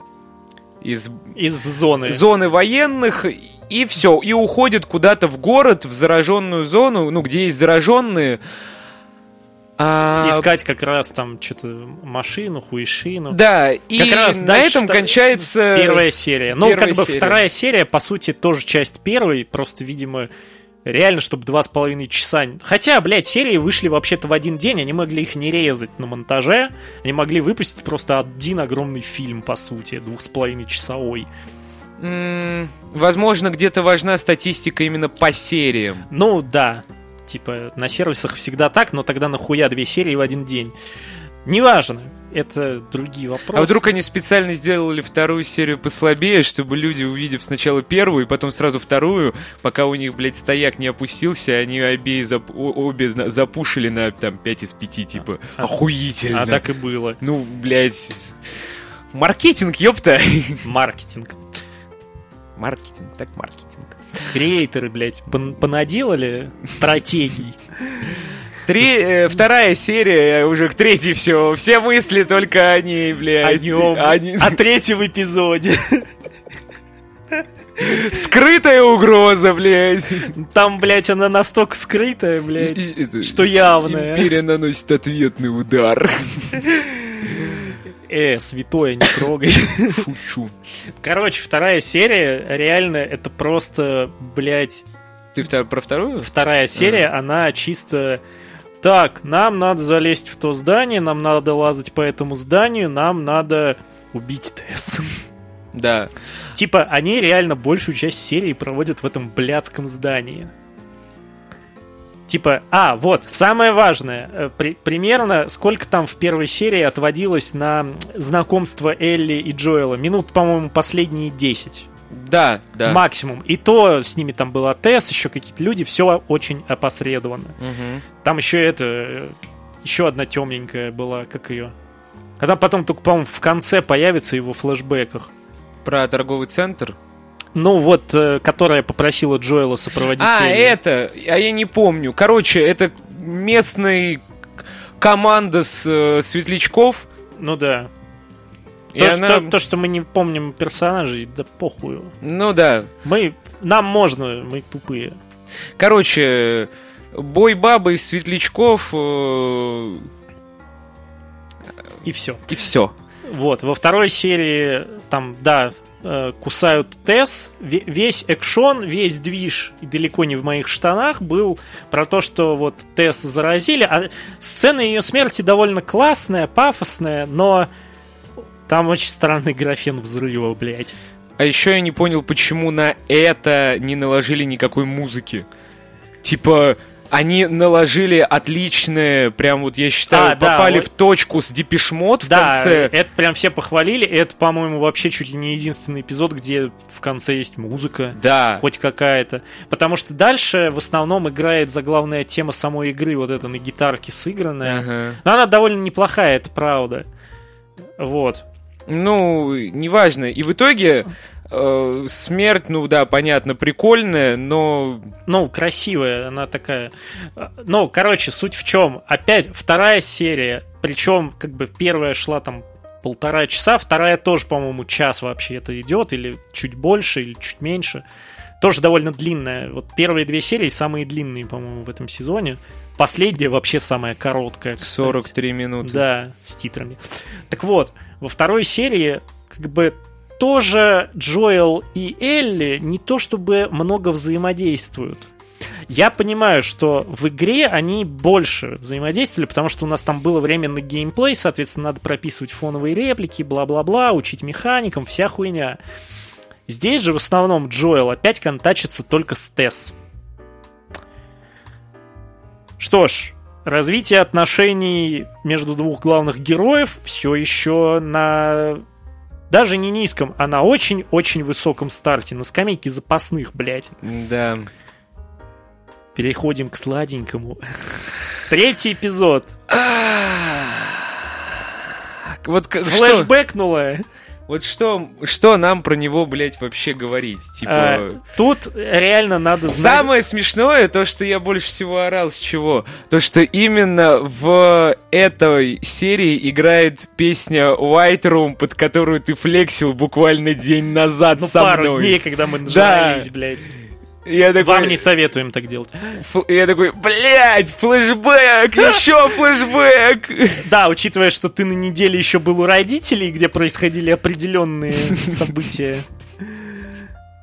из Из зоны. зоны военных, и все, и уходят куда-то в город, в зараженную зону, ну, где есть зараженные. А, Искать как раз там что-то машину, хуишину. Да, и Как раз на дальше этом кончается... Первая серия. Ну, как бы серия. вторая серия, по сути, тоже часть первой, просто, видимо, реально, чтобы два с половиной часа. Хотя, блядь, серии вышли вообще-то в один день, они могли их не резать на монтаже, они могли выпустить просто один огромный фильм, по сути, двух с половиной часовой. М, Возможно, где-то важна статистика именно по сериям. Ну, да, типа, на сервисах всегда так, но тогда нахуя две серии в один день? Неважно, это другие вопросы. А вдруг они специально сделали вторую серию послабее, чтобы люди, увидев сначала первую и потом сразу вторую, пока у них, блядь, стояк не опустился, они обе зап- обе запушили на там 5 из 5, типа, А- охуительно. А так и было. Ну, блядь, маркетинг, ёпта. Маркетинг. Маркетинг, так маркетинг. Креаторы, блядь, пон- понаделали стратегий. Три, э, вторая серия, э, уже к третьей все. Все мысли только о ней, блядь. О нем. Они- А третьем эпизоде. Скрытая угроза, блядь. Там, блядь, она настолько скрытая, блядь. И- Что явное. Империя наносит ответный удар. Э, святое, не трогай. Шучу. Короче, вторая серия, реально, это просто, блядь, Ты про вторую? вторая серия, она чисто... Так, нам надо залезть в то здание, нам надо лазать по этому зданию, нам надо убить Тесс. Да. Типа, они реально большую часть серии проводят в этом блядском здании. Типа, а, вот, самое важное. э, при- примерно сколько там в первой серии отводилось на знакомство Элли и Джоэла? Минут, по-моему, последние 10. Да, да. Максимум. И то с ними там была Тесс, еще какие-то люди, все очень опосредованно. Мгм. Там еще это, еще одна темненькая была, как ее. Она потом только, по-моему, в конце появится его в флешбеках. Про торговый центр. Ну, вот, э, которая попросила Джоэла сопроводить А, Элли. это, а я не помню. Короче, это местный команда с э, светлячков. Ну да. И То, она- что, то, что мы не помним персонажей, да похуй. Ну да. Мы, нам можно, мы тупые. Короче, бой бабы из светлячков. э, и все. И все. Вот, во второй серии там, да, кусают Тесс. Ве- Весь экшон, весь движ, и далеко не в моих штанах, был про то, что вот Тесс заразили. А сцена ее смерти довольно классная, пафосная, но там очень странный графен взрыва, блядь. А еще я не понял, почему на это не наложили никакой музыки. Типа, они наложили отличные, прям вот я считаю, А, да, попали вот- в точку с Депешмот в да, конце. это прям все похвалили. Это, по-моему, вообще чуть ли не единственный эпизод, где в конце есть музыка. Да. хоть какая-то. Потому что дальше в основном играет заглавная тема самой игры, вот эта на гитарке сыгранная. Ага. Но она довольно неплохая, это правда. Вот. Ну, неважно. И в итоге э, смерть, ну да, понятно, прикольная, но Ну, красивая она такая. Ну, короче, суть в чем? Опять вторая серия, причем как бы первая шла там полтора часа, вторая тоже, по-моему, час вообще это идет, или чуть больше, или чуть меньше. Тоже довольно длинная. Вот первые две серии самые длинные, по-моему, в этом сезоне. Последняя вообще самая короткая. кстати. 43 минуты. Да, с титрами. Так вот, во второй серии как бы тоже Джоэл и Элли не то чтобы много взаимодействуют. Я понимаю, что в игре они больше взаимодействовали, потому что у нас там было время на геймплей, соответственно, надо прописывать фоновые реплики, бла-бла-бла, учить механикам, вся хуйня. Здесь же в основном Джоэл опять контачится только с Тесс. Что ж, развитие отношений между двух главных героев все еще на даже не низком, а на очень-очень высоком старте, на скамейке запасных, блядь. Да. Переходим к сладенькому. Третий эпизод. Вот к- что, Флэшбэкнуло. Вот что, что нам про него, блядь, вообще говорить? Типа... А, Тут реально надо знать... Самое смешное, то, что я больше всего орал, с чего? То, что именно в этой серии играет песня White Room, под которую ты флексил буквально день назад Ну, со пару мной. дней, когда мы нажрались, блядь. Я такой, Вам не советуем так делать. фл- я такой, блядь, флешбэк, еще флешбэк. Да, учитывая, что ты на неделе еще был у родителей, где происходили определенные события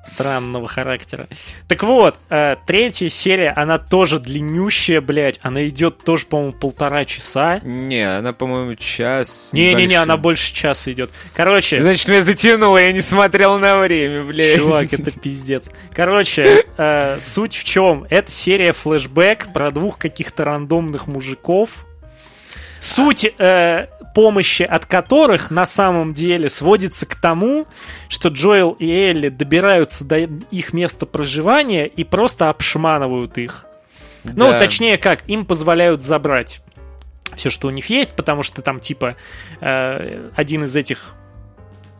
странного характера. Так вот, э, третья серия, она тоже длиннющая, блядь. Она идет тоже, по-моему, полтора часа. Не, она, по-моему, час. Не-не-не, она больше часа идет. Короче, Значит, меня затянуло, я не смотрел на время, блядь. Чувак, это пиздец. Короче, э, суть в чем? Это серия флешбэк про двух каких-то рандомных мужиков. Суть э, помощи от которых на самом деле сводится к тому, что Джоэл и Элли добираются до их места проживания и просто обшманывают их. Ну, Да. точнее как, им позволяют забрать все, что у них есть, потому что там типа э, один из этих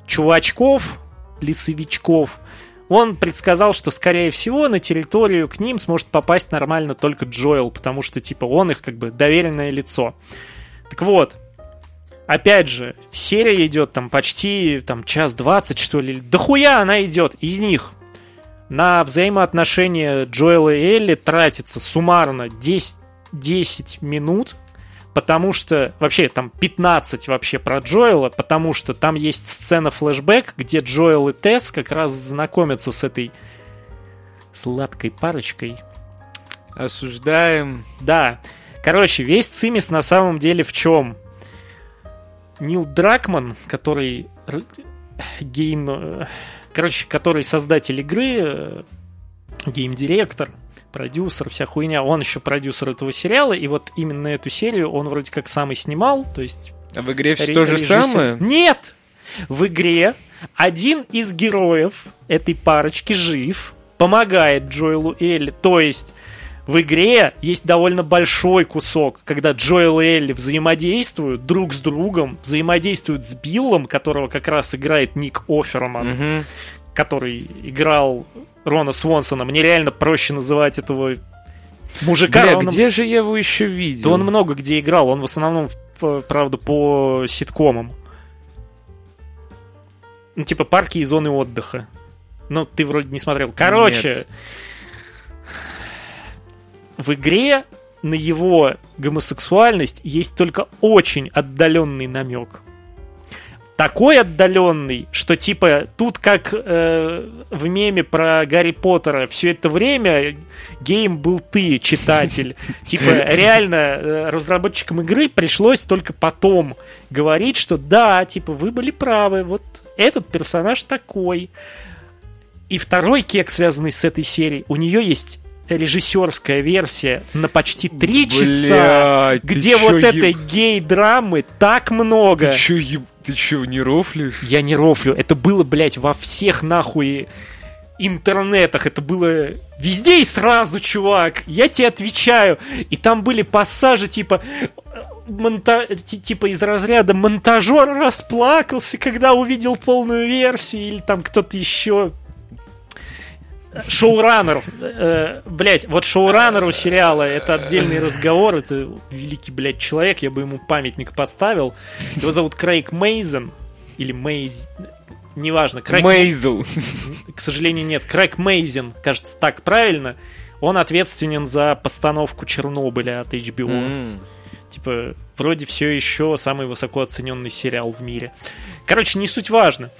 чувачков, лесовичков, он предсказал, что, скорее всего, на территорию к ним сможет попасть нормально только Джоэл, потому что, типа, он их, как бы, доверенное лицо. Так вот, опять же, серия идет там почти там час двадцать, что ли. Да хуя она идет из них. На взаимоотношения Джоэла и Элли тратится суммарно 10, 10 минут, потому что вообще там 15 вообще про Джоэла, потому что там есть сцена флешбэк, где Джоэл и Тесс как раз знакомятся с этой сладкой парочкой. Осуждаем. Да. Короче, весь цимис на самом деле в чем? Нил Дракман, который гейм... э, Короче, который создатель игры, э, гейм-директор, продюсер, вся хуйня, он еще продюсер этого сериала, и вот именно эту серию он вроде как сам и снимал, то есть А в игре все то же самое? Нет! В игре один из героев этой парочки жив, помогает Джоэлу Элли. То есть в игре есть довольно большой кусок, когда Джоэл и Элли взаимодействуют друг с другом, взаимодействуют с Биллом, которого как раз играет Ник Оферман, Мгм. который играл Рона Свонсона. Мне реально проще называть этого мужика Бля, Роном где же я его еще видел? да он много где играл, он в основном, правда, по ситкомам. Ну, типа парки и зоны отдыха. Ну, ты вроде не смотрел. Короче, Нет. В игре на его гомосексуальность есть только очень отдаленный намек. Такой отдаленный, что типа тут как э, в меме про Гарри Поттера все это время гейм был ты, читатель. Типа реально э, разработчикам игры пришлось только потом говорить, что да, типа вы были правы, вот этот персонаж такой. И второй кек, связанный с этой серией, у нее есть режиссерская версия на почти три часа, где вот этой гей-драмы так много. Ты чё, еб- ты чё, не рофлишь? Я не рофлю. Это было, блядь, во всех нахуй интернетах. Это было везде и сразу, чувак. Я тебе отвечаю. И там были пассажи типа монта- ти- типа из разряда монтажер расплакался, когда увидел полную версию, или там кто-то еще. Шоураннер. Э, блять, вот шоураннер у сериала это отдельный разговор. Это великий, блядь, человек. Я бы ему памятник поставил. Его зовут Крейг Мейзен. Или Мейз... Неважно. Крейг Мейзел. к сожалению, нет. Крэг Мейзен, кажется, так правильно. Он ответственен за постановку Чернобыля от HBO. М. Типа, вроде все еще самый высоко оцененный сериал в мире. Короче, не суть важно.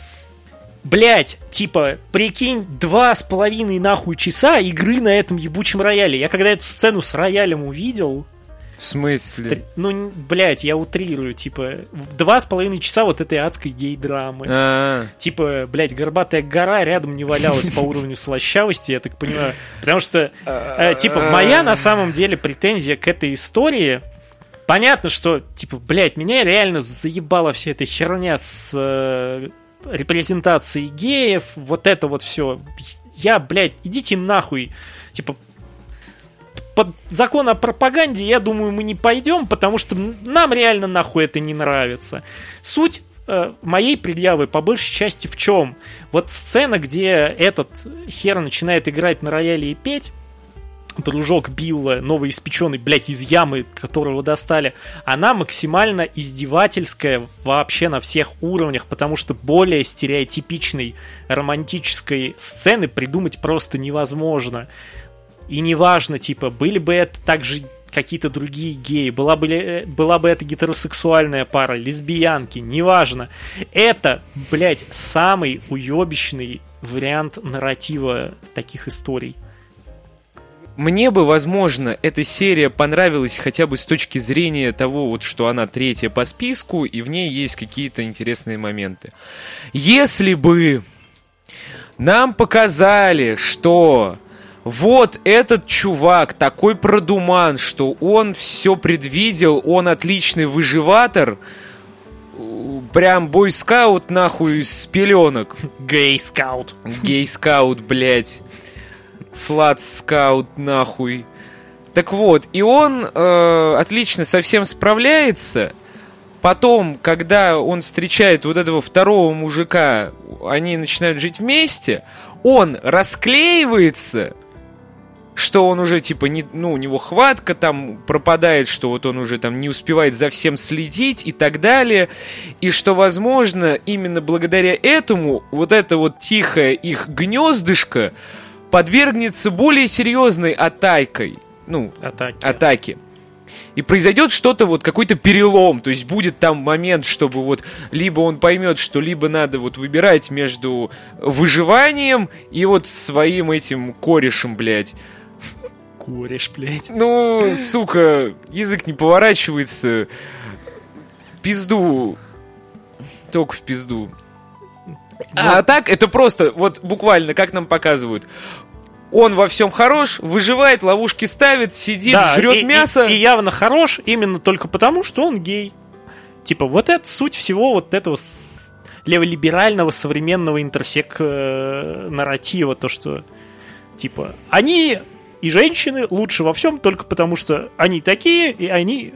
Блять, типа, прикинь, два с половиной нахуй часа игры на этом ебучем рояле. Я когда эту сцену с роялем увидел, В смысле? тр- ну, блять, я утрирую, типа, два с половиной часа вот этой адской гей-драмы. А, Типа, блядь, горбатая гора рядом не валялась по уровню слащавости, я так понимаю. Потому что, э, типа, моя на самом деле претензия к этой истории. Понятно, что, типа, блядь, меня реально заебала вся эта херня с репрезентацией геев, вот это вот все. Я, блядь, идите нахуй. Типа, под закон о пропаганде, я думаю, мы не пойдем, потому что нам реально нахуй это не нравится. Суть э, моей предъявы по большей части в чем? Вот сцена, где этот хер начинает играть на рояле и петь, дружок Билла, новоиспеченный, блядь, из ямы, которого достали, она максимально издевательская вообще на всех уровнях, потому что более стереотипичной романтической сцены придумать просто невозможно. И неважно, типа, были бы это также какие-то другие геи, была бы, э, была бы это гетеросексуальная пара, лесбиянки, неважно. Это, блядь, самый уебищный вариант нарратива таких историй. Мне бы, возможно, эта серия понравилась хотя бы с точки зрения того, вот, что она третья по списку, и в ней есть какие-то интересные моменты. Если бы нам показали, что вот этот чувак такой продуман, что он все предвидел, он отличный выживатор, прям бойскаут нахуй с пеленок. Гей-скаут. Гей-скаут, блядь. Слад-скаут, нахуй. Так вот, и он э, отлично со всем справляется. Потом, когда он встречает вот этого второго мужика, они начинают жить вместе, он расклеивается, что он уже типа не, ну у него хватка там пропадает, что вот он уже там не успевает за всем следить и так далее, и что возможно именно благодаря этому вот это вот тихое их гнездышко подвергнется более серьезной атакой, ну Атаки. атаки. И произойдет что-то, вот какой-то перелом. То есть будет там момент, чтобы вот либо он поймет, что либо надо вот выбирать между выживанием и вот своим этим корешем, блядь. Кореш, блядь. Ну, сука, язык не поворачивается. В пизду. Только в пизду. А так, это просто, вот буквально, как нам показывают. Он во всем хорош, выживает, ловушки ставит, сидит, Да, жрет и- и- мясо. И, явно хорош именно только потому, что он гей. Типа, вот это суть всего вот этого леволиберального современного интерсек э, нарратива, то что типа они и женщины лучше во всем только потому, что они такие и они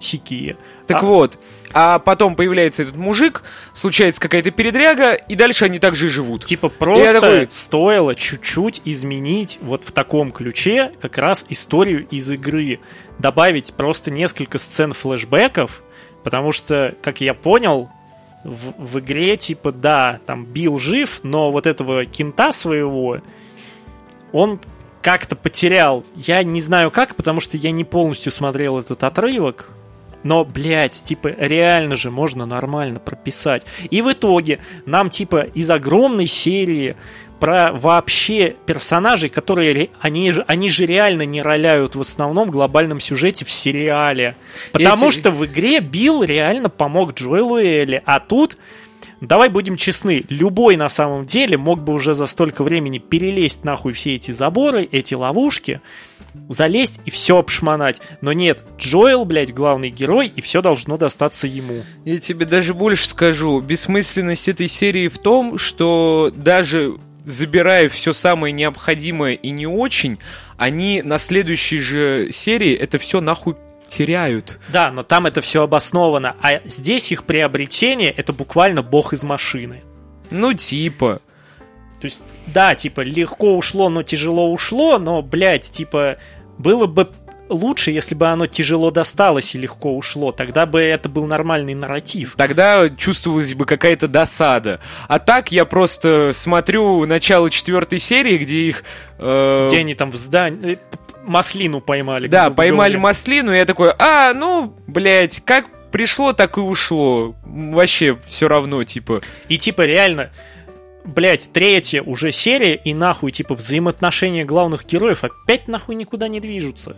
сякие. Так А- вот, а потом появляется этот мужик, случается какая-то передряга, и дальше они так же и живут. Типа просто такой- стоило чуть-чуть изменить вот в таком ключе как раз историю из игры. Добавить просто несколько сцен флешбеков, потому что, как я понял, в, в игре, типа, да, там Билл жив, но вот этого кента своего, он как-то потерял. Я не знаю как, потому что я не полностью смотрел этот отрывок. Но, блядь, типа, реально же можно нормально прописать. И в итоге нам, типа, из огромной серии про вообще персонажей, которые они же, они же реально не роляют в основном глобальном сюжете в сериале. Потому Эти- что в игре Билл реально помог Джоэлу Элли. А тут, давай будем честны, любой на самом деле мог бы уже за столько времени перелезть нахуй все эти заборы, эти ловушки, залезть и все обшмонать. Но нет, Джоэл, блядь, главный герой, и все должно достаться ему. Я тебе даже больше скажу. Бессмысленность этой серии в том, что даже забирая все самое необходимое и не очень, они на следующей же серии это все нахуй теряют. Да, но там это все обосновано. А здесь их приобретение это буквально бог из машины. Ну, типа. То есть, да, типа, легко ушло, но тяжело ушло, но, блядь, типа, было бы лучше, если бы оно тяжело досталось и легко ушло. Тогда бы это был нормальный нарратив. Тогда чувствовалась бы какая-то досада. А так я просто смотрю начало четвертой серии, где их... э, Где они там в здании... Маслину поймали. Да, поймали говоря. маслину, и я такой, а, ну, блядь, как пришло, так и ушло. Вообще все равно, типа. И типа реально, блядь, третья уже серия, и нахуй, типа, взаимоотношения главных героев опять нахуй никуда не движутся.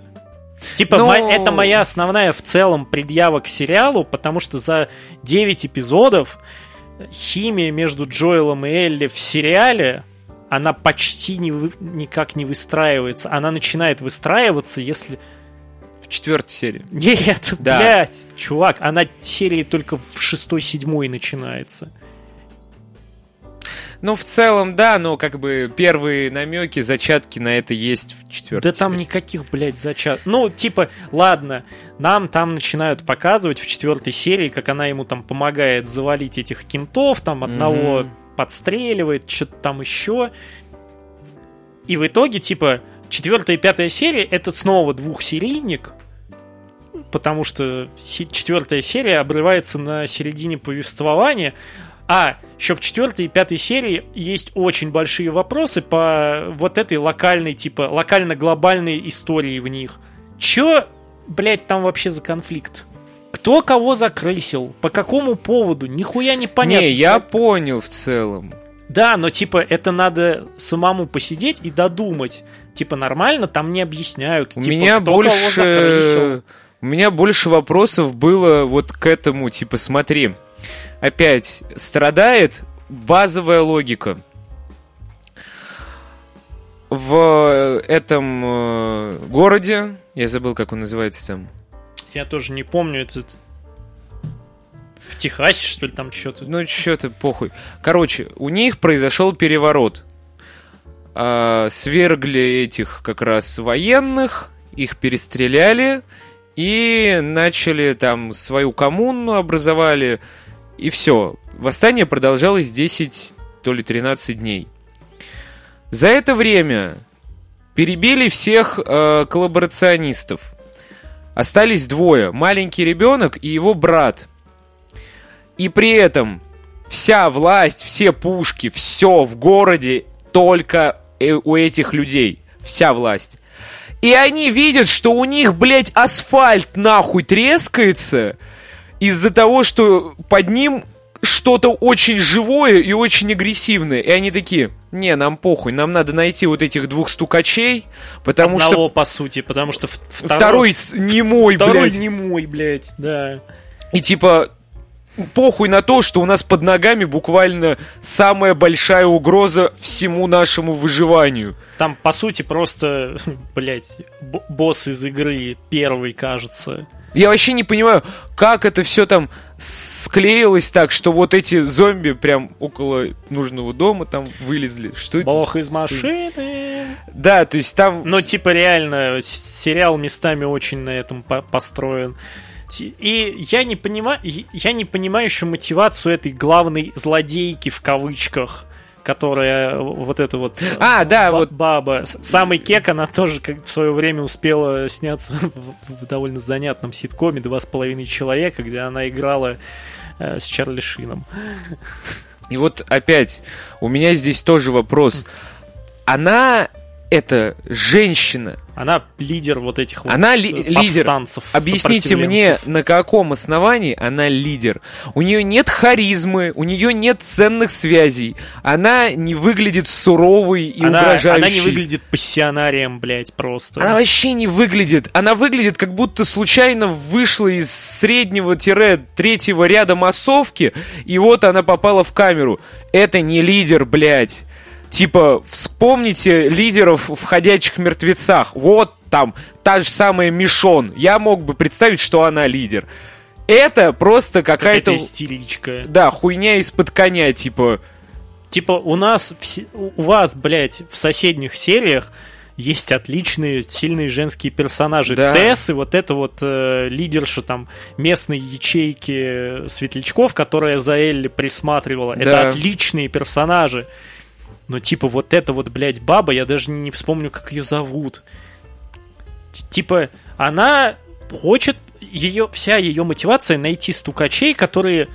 Типа, Ну- мо- это моя основная в целом предъява к сериалу, потому что за 9 эпизодов химия между Джоэлом и Элли в сериале, она почти не вы- никак не выстраивается. Она начинает выстраиваться, если... В четвертой серии. Нет, Да. блядь, чувак, она серии только в шестой-седьмой начинается. Ну, в целом, да, но как бы первые намеки, зачатки на это есть в четвертой Да там серии. никаких, блядь, зачат. Ну, типа, ладно, нам там начинают показывать в четвертой серии, как она ему там помогает завалить этих кентов, там одного Мгм. Подстреливает, что-то там еще. И в итоге, типа, четвертая и пятая серия это снова двухсерийник, потому что четвертая серия обрывается на середине повествования, а еще к четвертой и пятой серии есть очень большие вопросы по вот этой локальной, типа, локально-глобальной истории в них. Че, блядь, там вообще за конфликт? Кто кого закрысил? По какому поводу? Нихуя не понятно. Не, я понял в целом. Да, но типа это надо самому посидеть и додумать. Типа нормально там не объясняют. У типа, меня кто кого закрысил. больше... У меня больше вопросов было вот к этому, типа, смотри. Опять, страдает базовая логика. В этом э, городе, я забыл, как он называется там, Я тоже не помню этот. В Техасе, что ли, там что-то. Ну, что-то похуй. Короче, у них произошел переворот. А, свергли этих как раз военных, их перестреляли и начали там свою коммуну образовали. И все. Восстание продолжалось 10, то ли 13 дней. За это время перебили всех э, коллаборационистов. Остались двое. Маленький ребенок и его брат. И при этом вся власть, все пушки, все в городе только э, у этих людей. Вся власть. И они видят, что у них, блядь, асфальт нахуй трескается из-за того, что под ним что-то очень живое и очень агрессивное. И они такие, не, нам похуй, нам надо найти вот этих двух стукачей, потому Одного, по сути, потому что что второй с- не мой, второй блядь. не мой, блядь, да. И типа, похуй на то, что у нас под ногами буквально самая большая угроза всему нашему выживанию. Там, по сути, просто, блядь, босс из игры первый, кажется. Я вообще не понимаю, как это все там склеилось так, что вот эти зомби прям около нужного дома там вылезли. Что это? Бог из машины. Да, то есть там... Ну, типа, реально, сериал местами очень на этом по- построен. И я не понимаю, я не понимаю еще мотивацию этой главной злодейки в кавычках, которая вот эта вот э, А, да, ба- вот. баба. Самый кек, она тоже как в свое время успела сняться в, в довольно занятном ситкоме «Два с половиной человека», где она играла э, с Чарли Шином. И вот опять, у меня здесь тоже вопрос. Она это женщина. Она лидер вот этих вот Она ли- э, лидер. Объясните мне, на каком основании она лидер? У нее нет харизмы, у нее нет ценных связей. Она не выглядит суровой и она, угрожающей. она не выглядит пассионарием, блядь, просто. Она вообще не выглядит. Она выглядит, как будто случайно вышла из среднего-третьего ряда массовки, и вот она попала в камеру. Это не лидер, блядь. Типа, вспомните лидеров в «Ходячих мертвецах». Вот там, та же самая Мишон. Я мог бы представить, что она лидер. Это просто какая-то... Какая-то истеричка. Да, хуйня из-под коня, типа... Типа у нас, у вас, блядь, в соседних сериях есть отличные, сильные женские персонажи. Да. Тесс и вот эта вот э, лидерша там местной ячейки светлячков, которая за Элли присматривала. Да. Это отличные персонажи. Но типа вот эта вот, блядь, баба, я даже не вспомню, как ее зовут. Типа, она хочет, ее, вся ее мотивация найти стукачей, которые...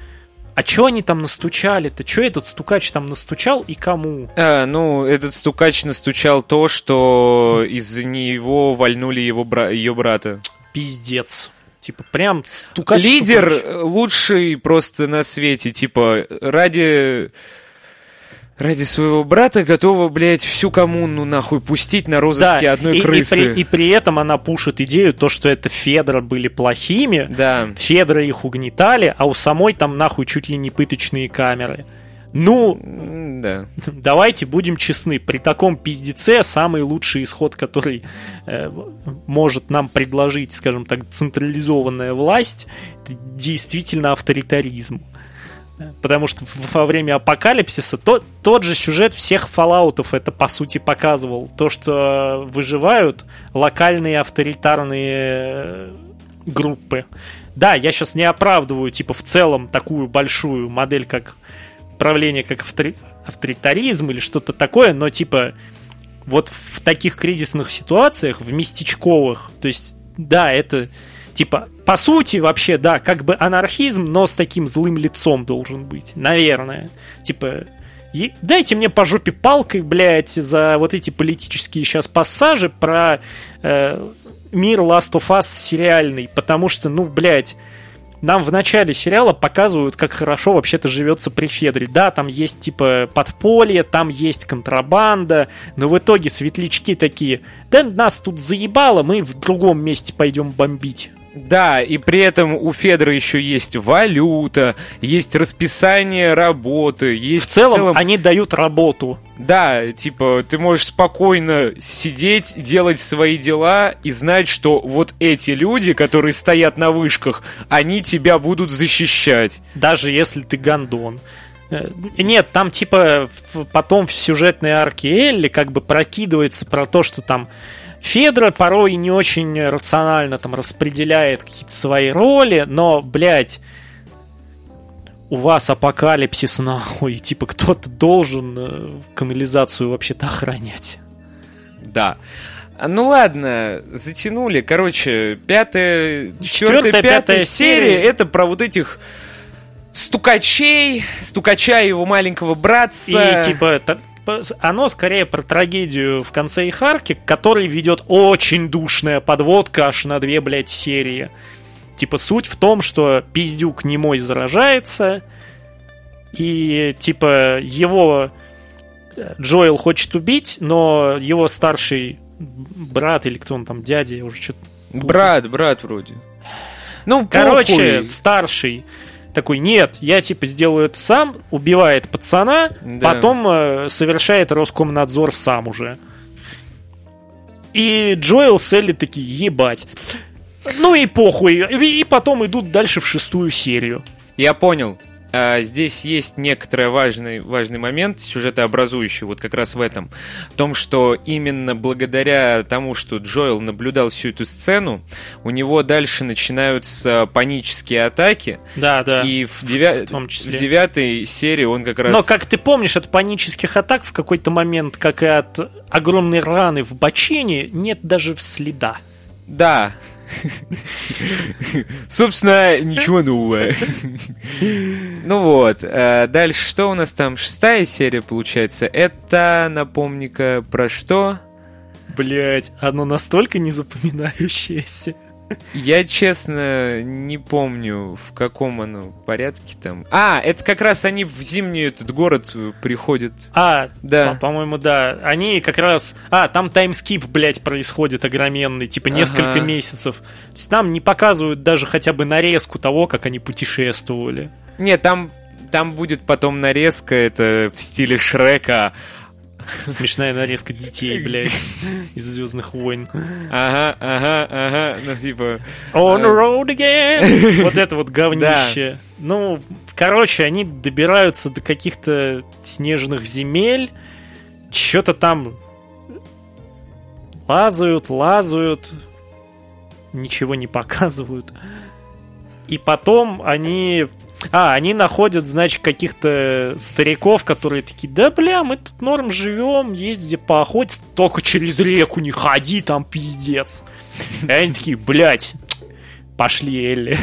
А чё они там настучали-то? Чё этот стукач там настучал и кому? А, ну, этот стукач настучал то, что из-за него вальнули его бра- ее брата. Пиздец. Типа, прям стукач Лидер стукач. лучший просто на свете, типа, ради... Ради своего брата готова, блядь, всю коммуну нахуй пустить на розыске одной и, и крысы. при, и при этом она пушит идею, то, что это Федора были плохими, Да. Федора их угнетали, а у самой там нахуй чуть ли не пыточные камеры. Ну, Да. давайте будем честны, при таком пиздеце самый лучший исход, который э, может нам предложить, скажем так, централизованная власть, это действительно авторитаризм. Потому что во время апокалипсиса то, тот же сюжет всех фоллаутов это по сути показывал. То, что выживают локальные авторитарные э, группы. Да, я сейчас не оправдываю, типа, в целом такую большую модель, как правление, как автори- авторитаризм или что-то такое, но, типа, вот в таких кризисных ситуациях, в местечковых, то есть, да, это, типа, по сути, вообще, да, как бы анархизм, но с таким злым лицом должен быть, наверное. Типа, дайте мне по жопе палкой, блядь, за вот эти политические сейчас пассажи про э, мир Last of Us сериальный, потому что, ну, блядь, нам в начале сериала показывают, как хорошо вообще-то живется при Федоре. Да, там есть типа подполье, там есть контрабанда, но в итоге светлячки такие, да нас тут заебало, мы в другом месте пойдем бомбить. Да, и при этом у Федора еще есть валюта, есть расписание работы, В есть целом, они дают работу. Да, типа, ты можешь спокойно сидеть, делать свои дела и знать, что вот эти люди, которые стоят на вышках, они тебя будут защищать. даже если ты гандон. Э, Нет, там типа в- потом в сюжетной арке Элли как бы прокидывается про то, что там Федра порой не очень рационально там распределяет какие-то свои роли, но, блядь, у вас апокалипсис нахуй, типа кто-то должен э, канализацию вообще-то охранять. Да. Ну ладно, затянули. Короче, пятая, четвертая, пятая пятая серия серия. это про вот этих стукачей, стукача и его маленького братца. И типа п- оно скорее про трагедию в конце их арки, к которой ведет очень душная подводка аж на две, блядь, серии. Типа суть в том, что пиздюк немой заражается, и типа его э, Джоэл хочет убить, но его старший брат или кто он там, дядя, я уже что-то Брат, брат вроде. Ну, Короче, похуй. старший такой, нет, я типа сделаю это сам, убивает пацана, Да. потом э, совершает Роскомнадзор сам уже. И Джоэл с Элли такие, ебать. Ну и похуй. И и потом идут дальше в шестую серию. Я понял. А, здесь есть некоторый важный, важный момент, сюжетообразующий, вот как раз в этом. В том, что именно благодаря тому, что Джоэл наблюдал всю эту сцену, у него дальше начинаются панические атаки. Да, да. И в, девя- в том числе. в девятой серии он как раз... Но, как ты помнишь, от панических атак в какой-то момент, как и от огромной раны в бочине, нет даже следа. Да. Собственно, ничего нового. Ну вот, э, дальше что у нас там? Шестая серия, получается. Это, напомни-ка, про что? Блять, оно настолько незапоминающееся. Я, честно, не помню, в каком оно порядке там. А, это как раз они в зимний этот город э, приходят. А, Да. по- по-моему, да. Они как раз... А, там таймскип, блядь, происходит огроменный, типа несколько Ага. месяцев. То есть нам не показывают даже хотя бы нарезку того, как они путешествовали. Нет, там, там будет потом нарезка, это в стиле Шрека. Смешная нарезка детей, блядь, из Звездных войн. Ага, ага, ага. Ну, типа... On the А. road again! Вот это вот говнище. Ну, короче, они добираются до каких-то снежных земель, что-то там лазают, лазают, ничего не показывают. И потом они... А, они находят, значит, каких-то стариков, которые такие, да, бля, мы тут норм живем, есть где поохотиться, только через реку не ходи, там пиздец. И они такие, блядь, пошли, Элли.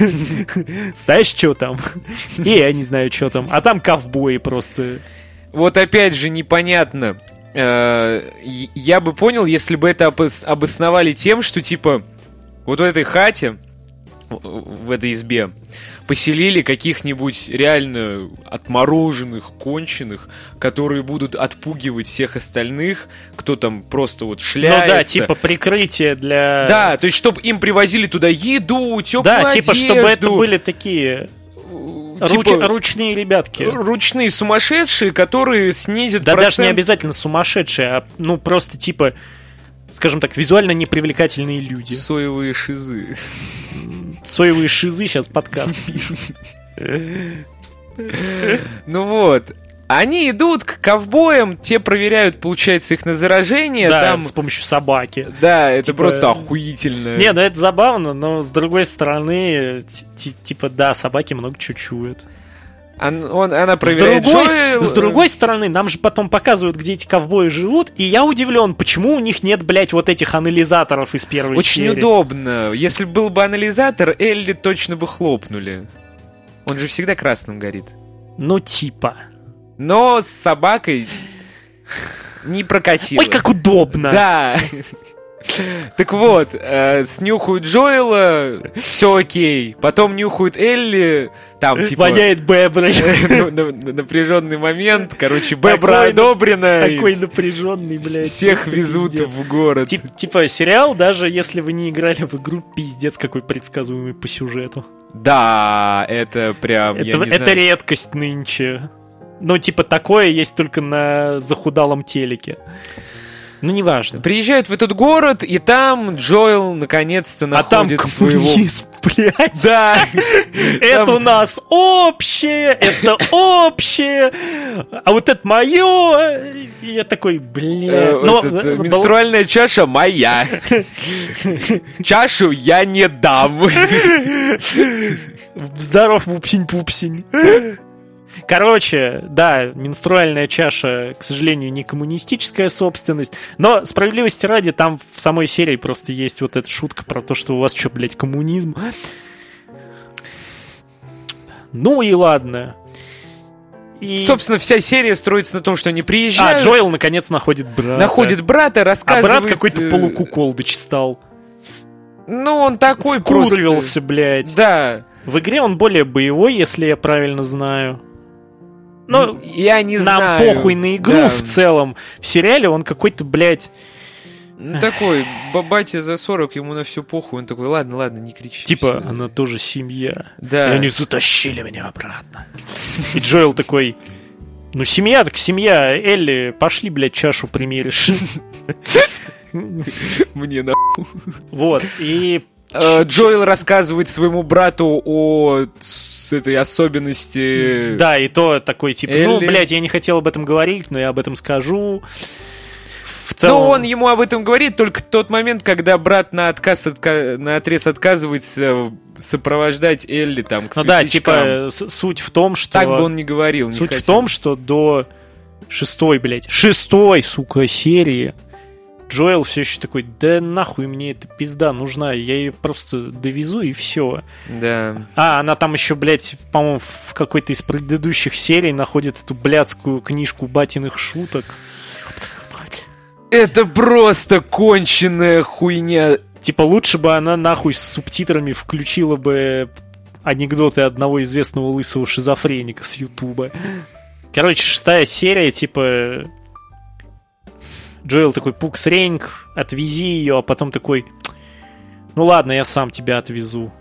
Знаешь, что там? И я не знаю, что там. А там ковбои просто. Вот опять же непонятно. Э, Я бы понял, если бы это обос- обосновали тем, что типа вот в этой хате, в этой избе, поселили каких-нибудь реально отмороженных, конченых, которые будут отпугивать всех остальных, кто там просто вот Ну шляется. да, типа прикрытие для... Да, то есть, чтобы им привозили туда еду, теплую Да, типа, чтобы это одежду, были такие э, руч- типа, ручные ребятки. ручные сумасшедшие, которые снизят Да даже процент... не обязательно сумасшедшие, а ну просто типа, скажем так, визуально непривлекательные люди. Соевые шизы. Соевые шизы сейчас подкаст пишут. Ну вот. Они идут к ковбоям, те проверяют, получается, их на заражение. Да, там... с помощью собаки. Да, это Типа- просто охуительно. Не, ну это забавно, но с другой стороны, ти- ти- типа, да, собаки много чего чуют. Он, он- она С проверяет другой, Джоэла. с другой стороны, нам же потом показывают, где эти ковбои живут, и я удивлен, почему у них нет, блядь, вот этих анализаторов из первой Очень серии. удобно. Если бы был бы анализатор, Элли точно бы хлопнули. Он же всегда красным горит. Ну, типа. Но с собакой не прокатило. Ой, как удобно! Да. Так вот, э, снюхают Джоэла, все окей. Потом нюхают Элли, там типа Воняет беброй. на- на- напряженный момент. Короче, Бебра одобрена. Такой напряженный, блядь. Всех везут в город. Тип- Типа сериал, даже если вы не играли в игру, пиздец какой предсказуемый по сюжету. Да, это прям, Это, редкость нынче. Ну, типа, такое есть только на захудалом телеке. Ну, неважно. Приезжают в этот город, и там Джоэл наконец-то А там находит своего... коммунизм, блядь. Да, Это у нас общее, это общее, а вот это мое. И Я такой, бля. Э, э, э, менструальная чаша моя. Чашу я не дам. Здоров, пупсень-пупсень. Короче, да, менструальная чаша, к сожалению, не коммунистическая собственность, но справедливости ради, там в самой серии просто есть вот эта шутка про то, что у вас что, блядь, коммунизм. Ну и ладно. И... Собственно, вся серия строится на том, что они а, приезжают, Джоэл наконец находит брата. находит брата, А рассказывает... брат какой-то э, полукуколдыч стал. Ну, он такой просто... Скурвился, блядь. Да. В игре он более боевой, если я правильно знаю. Ну, я не нам знаю. похуй на игру Да. в целом. В сериале он какой-то, блядь... Ну, такой, ба- батя за 40, ему на все похуй. Он такой, ладно, ладно, не кричи. Типа, всё». она тоже семья. Да. И они затащили меня обратно. И Джоэл такой... Ну, семья так семья. Элли, пошли, блядь, чашу примеришь. Мне на... Вот. И Э, Джоэл рассказывает своему брату о с этой особенности... Да, и то такой, типа, ну, Элли. блядь, я не хотел об этом говорить, но я об этом скажу. В целом... Но он ему об этом говорит только в тот момент, когда брат на отказ отка... на отрез отказывается сопровождать Элли там к Ну да, типа, суть в том, что... Так бы он не говорил, не Суть в хотел. том, что до шестой, блядь, шестой, сука, серии Джоэл все еще такой, да нахуй мне эта пизда нужна, я ее просто довезу и все. Да. А, она там еще, блядь, по-моему, в какой-то из предыдущих серий находит эту блядскую книжку батиных шуток. Это просто конченная хуйня. Типа лучше бы она нахуй с субтитрами включила бы анекдоты одного известного лысого шизофреника с Ютуба. Короче, шестая серия, типа... Джоэл такой, Пукс Рейнг, отвези ее, а потом такой, ну ладно, я сам тебя отвезу.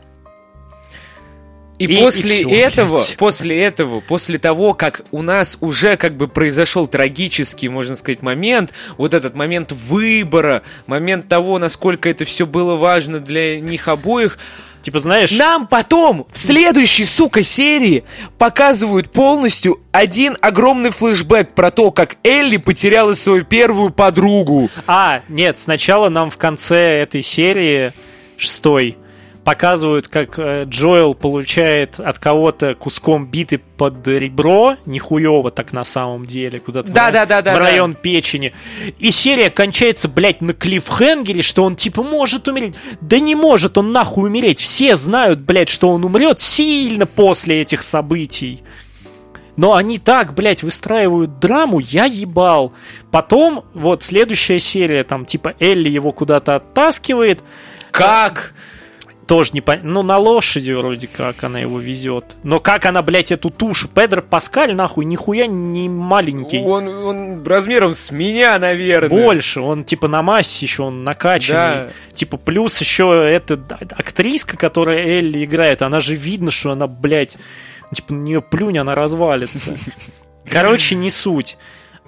И, И- после и всё, этого, блядь. после этого, после того, как у нас уже как бы произошел трагический, можно сказать, момент, вот этот момент выбора, момент того, насколько это все было важно для них обоих, Типа, знаешь, нам потом в следующей, сука, серии показывают полностью один огромный флешбэк про то, как Элли потеряла свою первую подругу. А, нет, сначала нам в конце этой серии шестой показывают, как э, Джоэл получает от кого-то куском биты под ребро, нихуево так на самом деле, куда-то в ра- Да-да-да-да-да. в район печени. И серия кончается, блядь, на клиффхенгере, что он типа может умереть. Да не может он нахуй умереть. Все знают, блядь, что он умрет сильно после этих событий. Но они так, блядь, выстраивают драму, я ебал. Потом, вот, следующая серия, там, типа, Элли его куда-то оттаскивает. Как? Тоже не понятно. Ну, на лошади вроде как она его везет. Но как она, блядь, эту тушу? Педро Паскаль, нахуй, нихуя не маленький. Он, он размером с меня, наверное. Больше, он типа на массе еще, он накачанный. Да. Типа плюс еще эта актриска, которая Элли играет, она же видно, что она, блядь, типа на нее плюнь, она развалится. Короче, не суть.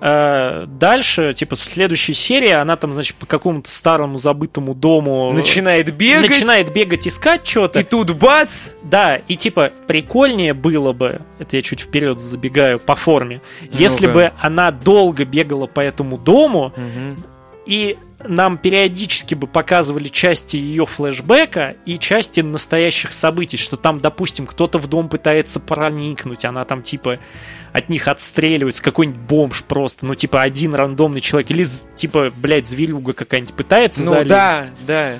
Э, Дальше, типа, в следующей серии она там, значит, по какому-то старому забытому дому Начинает бегать. начинает бегать, искать что-то. И тут бац! Да, и типа прикольнее было бы, это я чуть вперед забегаю по форме, если Ну-ка. бы она долго бегала по этому дому, и нам периодически бы показывали части ее флешбека и части настоящих событий, что там, допустим, кто-то в дом пытается проникнуть, она там типа от них отстреливается, какой-нибудь бомж просто, ну типа один рандомный человек, или типа, блядь, зверюга какая-нибудь пытается Ну залезть. да, да.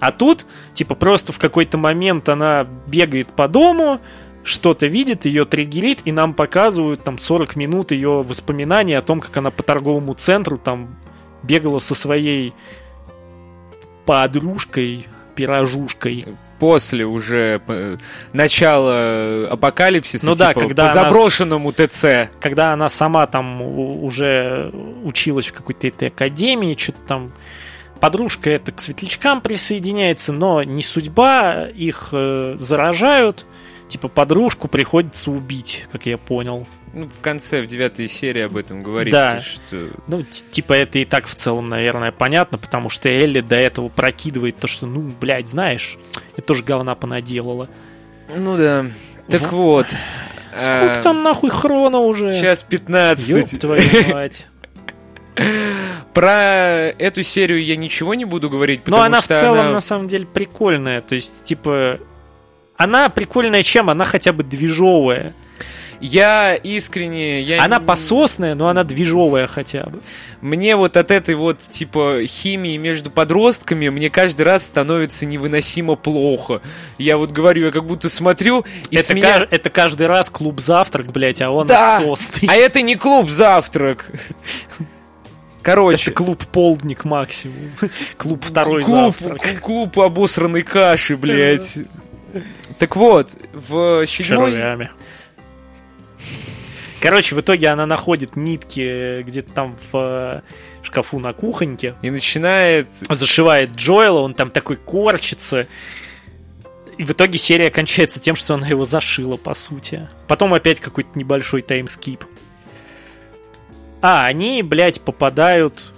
А тут, типа, просто в какой-то момент она бегает по дому, что-то видит, ее триггерит, и нам показывают там 40 минут ее воспоминаний о том, как она по торговому центру там бегала со своей подружкой, пирожушкой. После уже э, начала апокалипсиса, Ну да, типа, когда по она заброшенному ТЦ. Когда она сама там уже училась в какой-то этой академии, что-то там подружка это к светлячкам присоединяется, но не судьба, их э, заражают, типа подружку приходится убить, как я понял. Ну, в конце, в девятой серии об этом говорится, Да. что... Ну, типа это и так в целом, наверное, понятно, потому что Элли до этого прокидывает то, что, ну, блядь, знаешь, это тоже говна понаделала. Ну да. Так Во- вот. Сколько а, там нахуй хрона уже? Сейчас 15. Ёб твою мать. Про эту серию я ничего не буду говорить, Но потому она в что целом, она- на самом деле, прикольная. То есть, типа, она прикольная чем? Она хотя бы движовая. Я искренне... Я... Она пососная, но она движовая хотя бы. Мне вот от этой вот, типа, химии между подростками мне каждый раз становится невыносимо плохо. Я вот говорю, я как будто смотрю, и с это, меня... ка- это каждый раз клуб завтрак, блядь, а он Да. отсосный. А это не клуб завтрак. Короче, Это клуб полдник максимум. Клуб второй клуб, завтрак. клуб, обосранной каши, блядь. Так вот, в С седьмой... червями. Короче, в итоге она находит нитки э, где-то там в э, шкафу на кухоньке. И начинает... Зашивает Джоэла, он там такой корчится. И в итоге серия кончается тем, что она его зашила, по сути. Потом опять какой-то небольшой таймскип. А, они, блядь, попадают...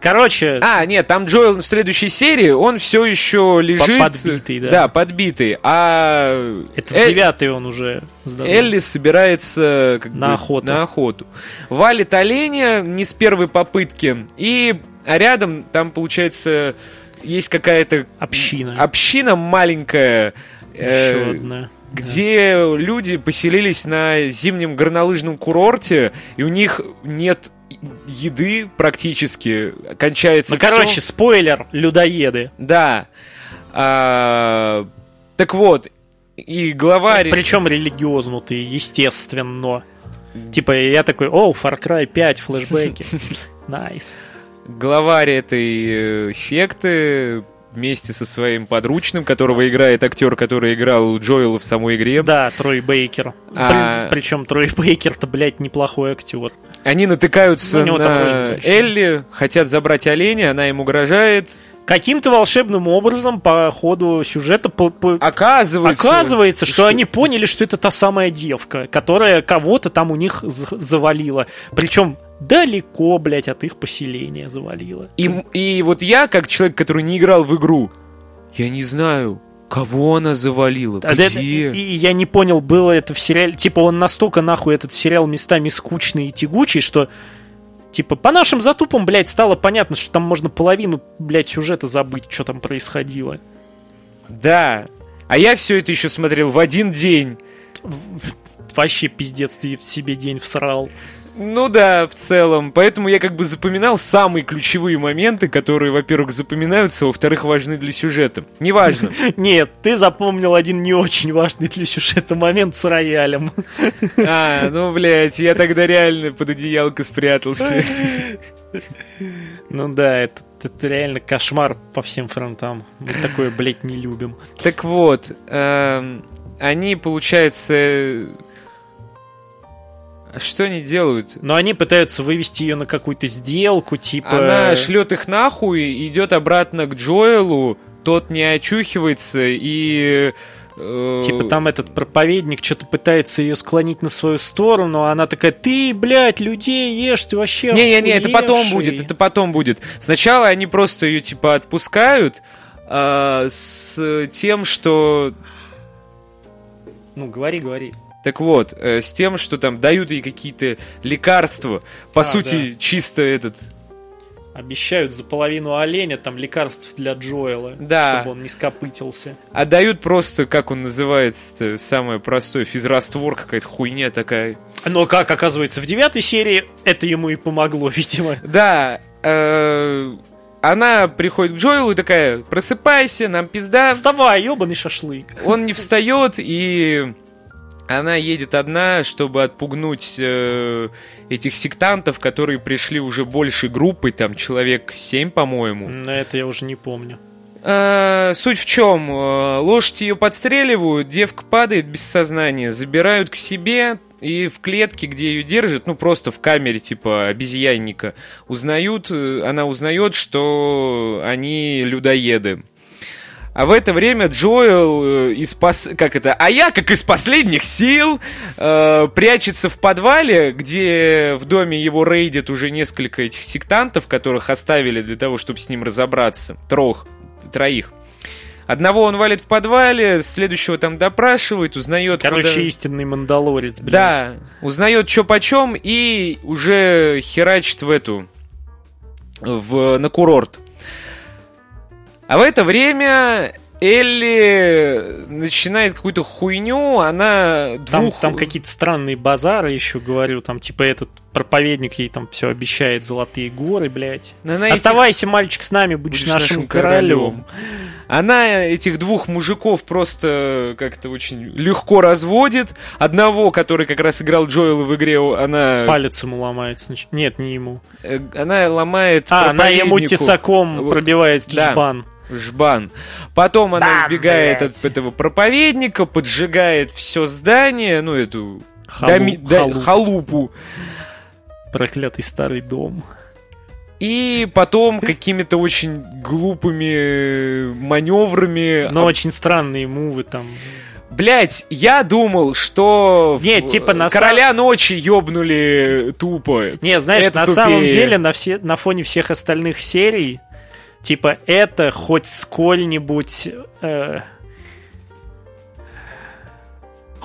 Короче, А, нет, там Джоэл в следующей серии, он все еще лежит... подбитый, да. Да, подбитый. А это в Э- девятый он уже здоровый. Элли собирается как На бы, охоту. на охоту. Валит оленя не с первой попытки. И а рядом там, получается, есть какая-то Община. община маленькая. э, Еще одна. где люди поселились на зимнем горнолыжном курорте, и у них нет еды практически. Кончается Ну, всё. короче, спойлер, людоеды. Да. А, так вот, и главарь... Причем религиознутые, естественно. Типа, я такой, о, Far Cry 5, флешбеки. Nice. Главарь этой э, секты вместе со своим подручным, которого играет актер, который играл Джоэла в самой игре. Да, Трой Бейкер. А- При- Причем Трой Бейкер-то, блядь, неплохой актер. Они натыкаются Ну, на. Элли, хотят забрать оленя, она им угрожает. Каким-то волшебным образом по ходу сюжета по- по- Оказывается, Оказывается, что, они поняли, что это та самая девка, которая кого-то там у них завалила. Причем далеко, блядь, от их поселения завалила. И, и вот я, как человек, который не играл в игру, я не знаю, кого она завалила, А где. это- и, и я не понял, было это в сериале. Типа, он настолько нахуй этот сериал местами скучный и тягучий, что. Типа, по нашим затупам, блядь, стало понятно, что там можно половину, блядь, сюжета забыть, что там происходило. Да. А я все это еще смотрел в один день. Вообще пиздец, ты в себе день всрал. Ну да, в целом. Поэтому я как бы запоминал самые ключевые моменты, которые, во-первых, запоминаются, во-вторых, важны для сюжета. Неважно. Нет, ты запомнил один не очень важный для сюжета момент с роялем. А, ну, блядь, я тогда реально под одеялко спрятался. Ну да, это, это реально кошмар по всем фронтам. Мы такое, блядь, не любим. Так вот, эм, они, получается... а Что они делают? Но они пытаются вывести ее на какую-то сделку, типа... Она шлет их нахуй, идет обратно к Джоэлу, тот не очухивается и... э, Типа там этот проповедник что-то пытается ее склонить на свою сторону, а она такая, ты, блядь, людей ешь, ты вообще Не-не-не, это потом охуевший». будет, это потом будет. Сначала они просто ее типа отпускают а, с тем, что... Ну, говори, говори. Так вот, э, с тем, что там дают ей какие-то лекарства. По А, сути, чисто этот... Обещают за половину оленя там лекарств для Джоэла, Да. чтобы он не скопытился. А дают просто, как он называется, самое простое, физраствор, какая-то хуйня такая. Но как оказывается, в девятой серии это ему и помогло, видимо. Да, э, она приходит к Джоэлу и такая, просыпайся, нам пизда. Вставай, ебаный шашлык. Он не встает, и она едет одна, чтобы отпугнуть э, этих сектантов, которые пришли уже большей группой, там человек 7, по-моему. Но это я уже не помню. Э, суть в чем? Э, Лошадь ее подстреливают, девка падает без сознания, забирают к себе и в клетке, где ее держат, ну просто в камере типа обезьянника, узнают, э, она узнает, что они людоеды. А в это время Джоэл э, из пос... как это? А я, как из последних сил, э, прячется в подвале, где в доме его рейдят уже несколько этих сектантов, которых оставили для того, чтобы с ним разобраться. Трох, троих. Одного он валит в подвале, следующего там допрашивает, узнает... Короче, куда- истинный мандалорец, блядь. Да, узнает что почем и уже херачит в эту в, на курорт. А в это время Элли начинает какую-то хуйню, она Там, двух... там какие-то странные базары еще, говорю, там типа этот проповедник ей там все обещает золотые горы, блядь. она этих- Оставайся, мальчик, с нами, будешь, будешь нашим, нашим королем. Она этих двух мужиков просто как-то очень легко разводит. Одного, который как раз играл Джоэла в игре, она, Палец ему значит. Нет, не ему. э, она ломает А, она ему тесаком пробивает Да. жбан. Жбан. Потом она Бам, убегает блядь. от этого проповедника, поджигает все здание, ну эту Халу- доми- да- халупу. Проклятый старый дом. И потом какими-то очень глупыми маневрами. Но очень странные мувы там. Блять, я думал, что в- Нет, типа, на короля ночи ёбнули тупо. Не, знаешь, Это на тупее. самом деле на, все, на фоне всех остальных серий, типа, это хоть сколь-нибудь... э,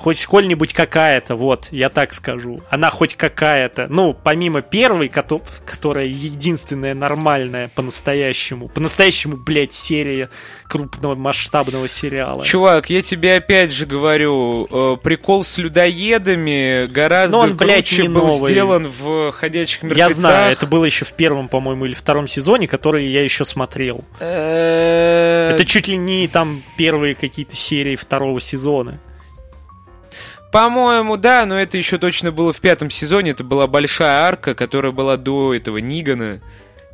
хоть сколь-нибудь какая-то, вот, я так скажу. Она хоть какая-то. Ну, помимо первой, кото- которая единственная нормальная по-настоящему. По-настоящему, блядь, серия крупного масштабного сериала. Чувак, я тебе опять же говорю, э, прикол с людоедами гораздо Но он, блядь, круче не был новый. сделан в «Ходячих Я мертвецах». знаю, это было еще в первом, по-моему, или втором сезоне, который я еще смотрел. Это чуть ли не там первые какие-то серии второго сезона. По-моему, да, но это еще точно было в пятом сезоне. Это была большая арка, которая была до этого Нигана.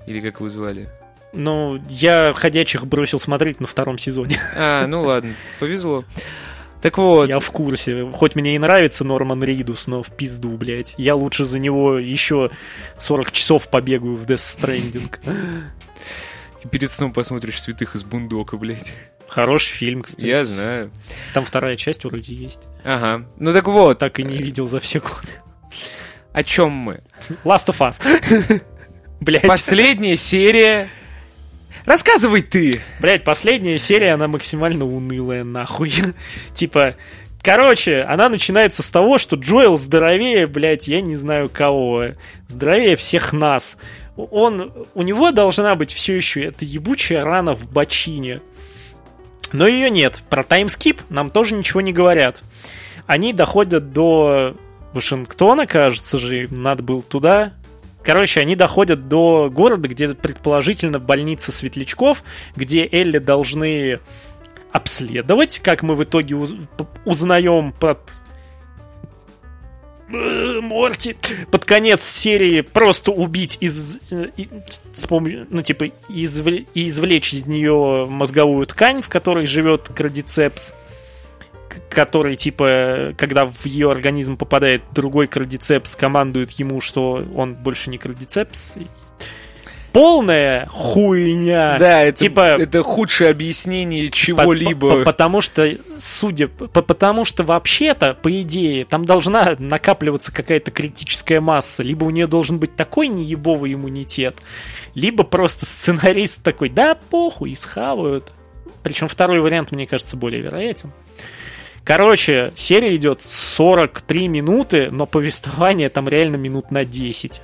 Или как вы звали? Ну, я «Ходячих» бросил смотреть на втором сезоне. А, ну ладно, повезло. Так вот. Я в курсе. Хоть мне и нравится Норман Ридус, но в пизду, блядь. Я лучше за него еще 40 часов побегаю в Death Stranding. И перед сном посмотришь «Святых из Бундока», блядь. Хороший фильм, кстати. Я знаю. Там вторая часть вроде есть. Ага. Ну так вот. Так и не видел за все годы. О чем мы? Last of Us. Блять. Последняя серия. Рассказывай ты. Блять, последняя серия, она максимально унылая, нахуй. типа, Короче, она начинается с того, что Джоэл здоровее, блядь, я не знаю кого. Здоровее всех нас. Он, у него должна быть все еще эта ебучая рана в бочине. Но ее нет. Про таймскип нам тоже ничего не говорят. Они доходят до Вашингтона, кажется же, им надо было туда. Короче, они доходят до города, где предположительно больница светлячков, где Элли должны обследовать, как мы в итоге уз- узнаем под Морти. Под конец серии просто убить из, с помощью, ну типа извлечь, извлечь из нее мозговую ткань, в которой живет крадицепс, который типа, когда в ее организм попадает другой крадицепс, командует ему, что он больше не крадицепс, полная хуйня. Да, это, типа, это худшее объяснение чего-либо. По, по, потому что, судя, по, потому что вообще-то, по идее, там должна накапливаться какая-то критическая масса. Либо у нее должен быть такой неебовый иммунитет, либо просто сценарист такой, да похуй, и схавают. Причем второй вариант, мне кажется, более вероятен. Короче, серия идет 43 минуты, но повествование там реально минут на 10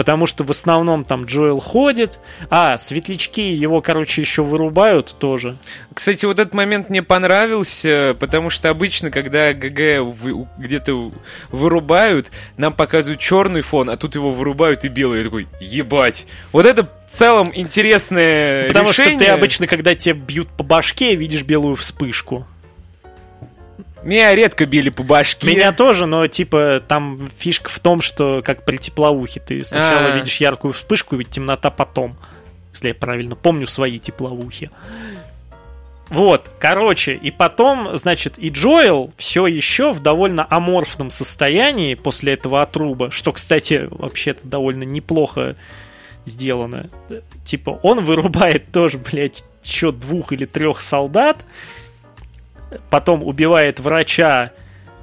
потому что в основном там Джоэл ходит, а светлячки его, короче, еще вырубают тоже. Кстати, вот этот момент мне понравился, потому что обычно, когда ГГ где-то вырубают, нам показывают черный фон, а тут его вырубают и белый. Я такой, ебать. Вот это в целом интересное Потому решение. что ты обычно, когда тебя бьют по башке, видишь белую вспышку. Меня редко били по башке. Меня тоже, но типа там фишка в том, что как при теплоухе ты сначала А-а-а. видишь яркую вспышку, ведь темнота потом. Если я правильно помню свои теплоухи. Вот, короче, и потом, значит, и Джоэл все еще в довольно аморфном состоянии после этого отруба, что, кстати, вообще-то довольно неплохо сделано. Типа, он вырубает тоже, блядь, еще двух или трех солдат, потом убивает врача.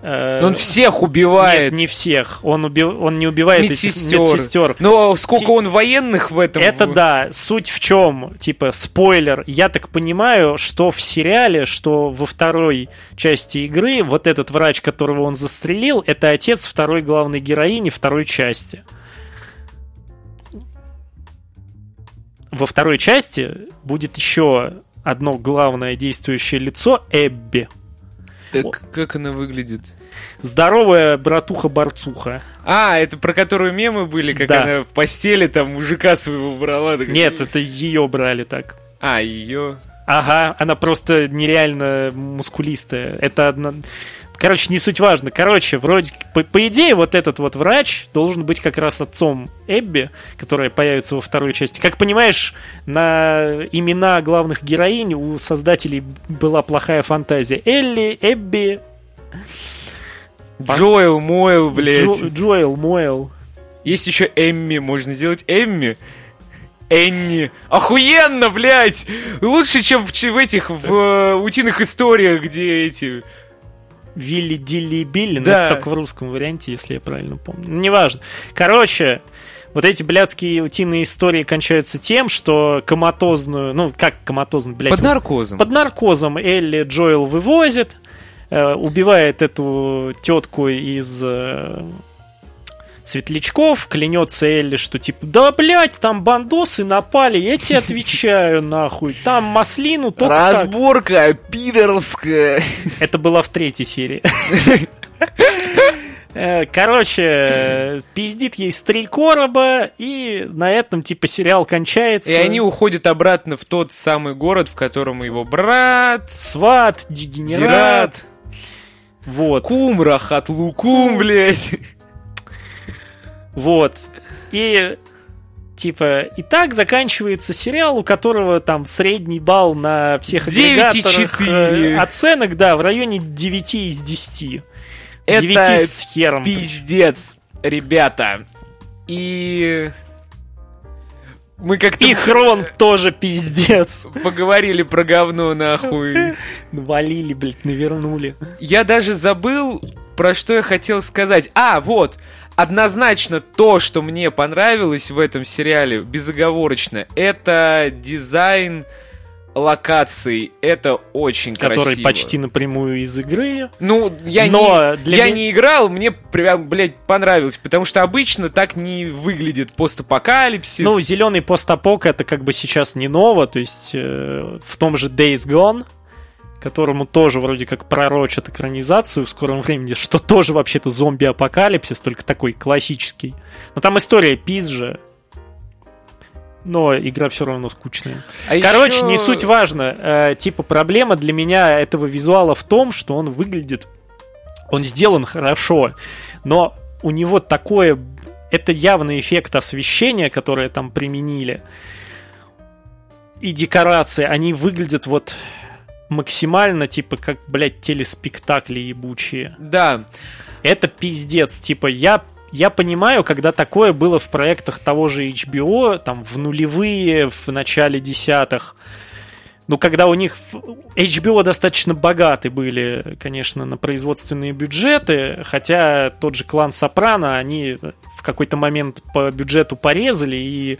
э, Он всех убивает. Нет, не всех. Он, уби... он не убивает медсестер. этих медсестер. Но сколько Ти- он военных в этом? Это да. Суть в чем? Типа, спойлер. Я так понимаю, что в сериале, что во второй части игры вот этот врач, которого он застрелил, это отец второй главной героини второй части. Во второй части будет еще одно главное действующее лицо Эбби. Э, Как она выглядит? Здоровая братуха-борцуха. А, это про которую мемы были, как Да. она в постели там мужика своего брала. такая, Нет, это ее брали так. А, ее. Ага, она просто нереально мускулистая. Это одна... Короче, не суть важно. Короче, вроде, по, по идее, вот этот вот врач должен быть как раз отцом Эбби, которая появится во второй части. Как понимаешь, на имена главных героинь у создателей была плохая фантазия. Элли, Эбби, Джоэл, Мойл, блядь. Джо- Джоэл, Моэл. Есть еще Эмми, можно сделать Эмми. Энни. Охуенно, блядь! Лучше, чем в, в этих, в э, утиных историях, где эти... Вилли Дилли Билли, но Да. это только в русском варианте, если я правильно помню. Ну, неважно. Короче, вот эти блядские утиные истории кончаются тем, что коматозную, ну, как коматозную, блядь, Под наркозом. под наркозом Элли Джоэл вывозит, э, убивает эту тетку из э, светлячков, клянется Элли, что типа, да, блядь, там бандосы напали, я тебе отвечаю, нахуй, там маслину только так». Разборка пидорская. Это была в третьей серии. Э, Короче, пиздит ей с три короба, и на этом, типа, сериал кончается. И они уходят обратно в тот самый город, в котором его брат, Сват, дегенерат. Дират. Вот. Кум, рахат лукум, блядь. Вот. И типа, и так заканчивается сериал, у которого там средний балл на всех 9,4. агрегаторах э, оценок, да, в районе 9 из 10. Это 9 с хером. Пиздец, ребята. И... Мы как-то И Хрон тоже пиздец. поговорили про говно, нахуй. Навалили, блядь, навернули. Я даже забыл, про что я хотел сказать. А, вот. Однозначно то, что мне понравилось в этом сериале, безоговорочно, это дизайн локаций. Это очень Который красиво. почти напрямую из игры. Ну, я, Но не, для я меня- не играл, мне прям, блядь, понравилось, потому что обычно так не выглядит постапокалипсис. Ну, зеленый постапок это как бы сейчас не ново, то есть э, в том же Days Gone, которому тоже вроде как пророчат экранизацию в скором времени, что тоже вообще-то зомби-апокалипсис, только такой классический. Но там история пизже, но игра все равно скучная. А Короче, ещё- не суть важно. Э, типа проблема для меня этого визуала в том, что он выглядит, он сделан хорошо, но у него такое, это явный эффект освещения, которое там применили, и декорации, они выглядят вот максимально типа как, блядь, телеспектакли ебучие. Да. Это пиздец. Типа, я, я понимаю, когда такое было в проектах того же HBO, там, в нулевые, в начале десятых. Ну, когда у них HBO достаточно богаты были, конечно, на производственные бюджеты, хотя тот же клан Сопрано, они в какой-то момент по бюджету порезали, и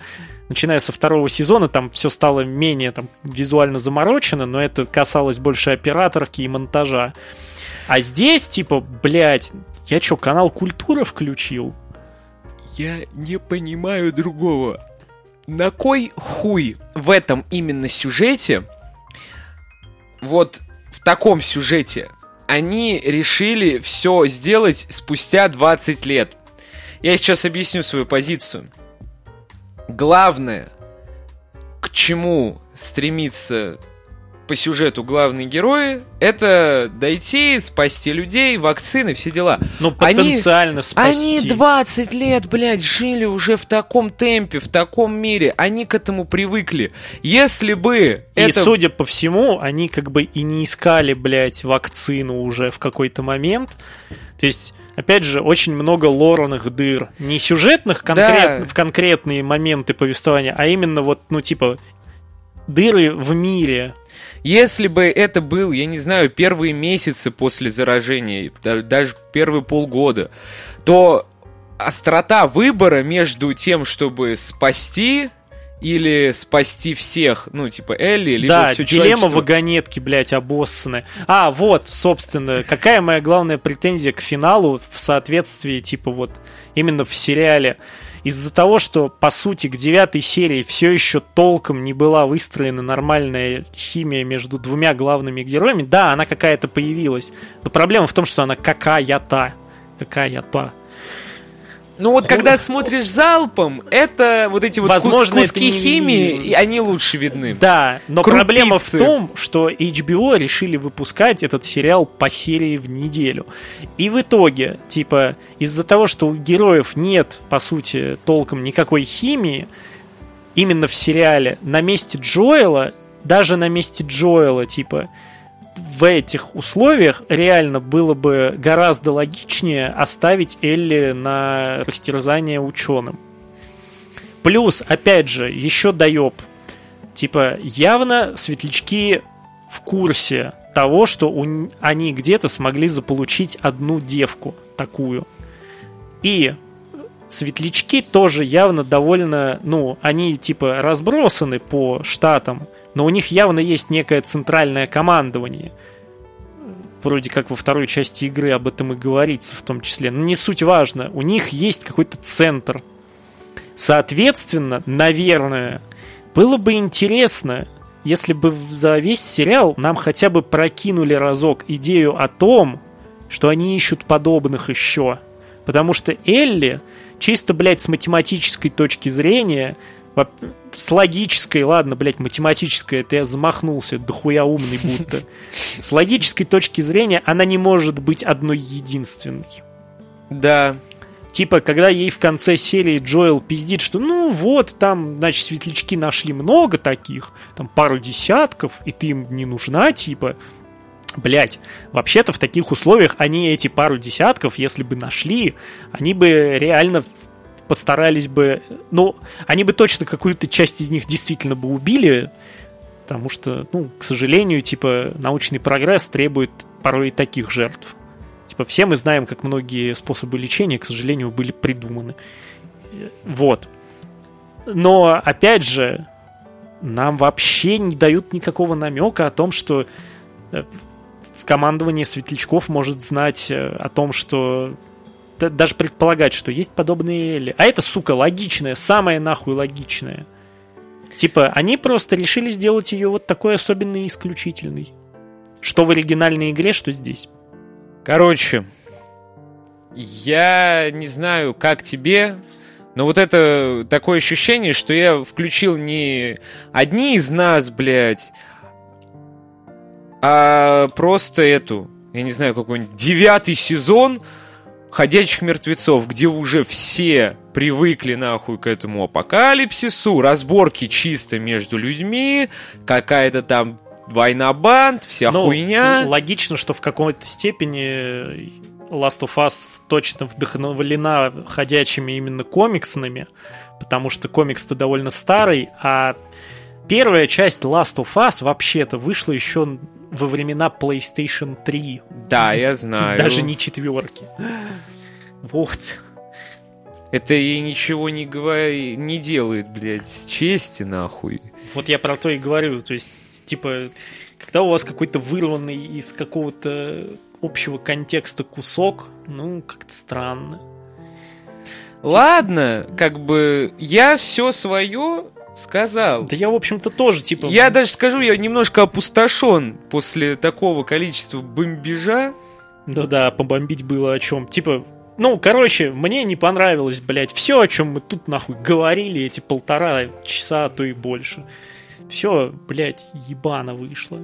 начиная со второго сезона там все стало менее там, визуально заморочено, но это касалось больше операторки и монтажа. А здесь, типа, блядь, я что, канал Культура включил? Я не понимаю другого. На кой хуй в этом именно сюжете, вот в таком сюжете, они решили все сделать спустя 20 лет? Я сейчас объясню свою позицию. Главное, к чему стремится по сюжету главные герои, это дойти, спасти людей, вакцины, все дела. Ну, Они- потенциально спасти. Они 20 лет, блядь, жили уже в таком темпе, в таком мире. Они к этому привыкли. Если бы И, это... судя по всему, они как бы и не искали, блядь, вакцину уже в какой-то момент. То есть, опять же, очень много лорных дыр. Не сюжетных конкрет- Да. в конкретные моменты повествования, а именно вот, ну, типа, дыры в мире. Если бы это был, я не знаю, первые месяцы после заражения, да- даже первые полгода, то острота выбора между тем, чтобы спасти или спасти всех, ну, типа Элли, либо да, всё дилемма вагонетки, блядь, обоссанная. А, вот, собственно, какая моя главная претензия к финалу в соответствии, типа, вот, именно в сериале. Из-за того, что, по сути, к девятой серии все еще толком не была выстроена нормальная химия между двумя главными героями, да, она какая-то появилась. Но проблема в том, что она какая-то. Какая-то. Ну вот когда смотришь залпом, это вот эти вот кус- Возможно, это куски не химии, и они лучше видны. Да, но Крупицы. проблема в том, что HBO решили выпускать этот сериал по серии в неделю. И в итоге, типа, из-за того, что у героев нет, по сути, толком никакой химии, именно в сериале, на месте Джоэла, даже на месте Джоэла, типа, в этих условиях реально было бы гораздо логичнее оставить Элли на растерзание ученым. Плюс, опять же, еще доеб. Типа, явно светлячки в курсе того, что у они где-то смогли заполучить одну девку такую. И светлячки тоже явно довольно, ну, они типа разбросаны по штатам, но у них явно есть некое центральное командование. Вроде как во второй части игры об этом и говорится в том числе. Но не суть важно. У них есть какой-то центр. Соответственно, наверное, было бы интересно, если бы за весь сериал нам хотя бы прокинули разок идею о том, что они ищут подобных еще. Потому что Элли, чисто, блядь, с математической точки зрения, с логической, ладно, блядь, математической, это я замахнулся, дохуя умный будто. С логической точки зрения она не может быть одной единственной. Да. Типа, когда ей в конце серии Джоэл пиздит, что ну вот, там, значит, светлячки нашли много таких, там пару десятков, и ты им не нужна, типа, Блять, вообще-то в таких условиях они эти пару десятков, если бы нашли, они бы реально постарались бы, ну, они бы точно какую-то часть из них действительно бы убили, потому что, ну, к сожалению, типа, научный прогресс требует порой и таких жертв. Типа, все мы знаем, как многие способы лечения, к сожалению, были придуманы. Вот. Но, опять же, нам вообще не дают никакого намека о том, что э, в командовании светлячков может знать э, о том, что даже предполагать, что есть подобные Элли. А это, сука, логичная, самая нахуй логичная. Типа, они просто решили сделать ее вот такой особенной и исключительной. Что в оригинальной игре, что здесь. Короче, я не знаю, как тебе, но вот это такое ощущение, что я включил не одни из нас, блядь, а просто эту, я не знаю, какой-нибудь девятый сезон ходячих мертвецов, где уже все привыкли нахуй к этому апокалипсису, разборки чисто между людьми, какая-то там война банд, вся ну, хуйня. Логично, что в какой-то степени Last of Us точно вдохновлена ходячими именно комиксными, потому что комикс-то довольно старый, а первая часть Last of Us вообще-то вышла еще во времена PlayStation 3. Да, я знаю. Даже не четверки. Вот. Это ей ничего не говори, не делает, блядь, чести нахуй. Вот я про то и говорю. То есть, типа, когда у вас какой-то вырванный из какого-то общего контекста кусок, ну, как-то странно. Ладно, как бы я все свое сказал. Да я, в общем-то, тоже, типа... Я даже скажу, я немножко опустошен после такого количества бомбежа. Ну да, побомбить было о чем. Типа, ну, короче, мне не понравилось, блядь, все, о чем мы тут нахуй говорили эти полтора часа, а то и больше. Все, блядь, ебано вышло.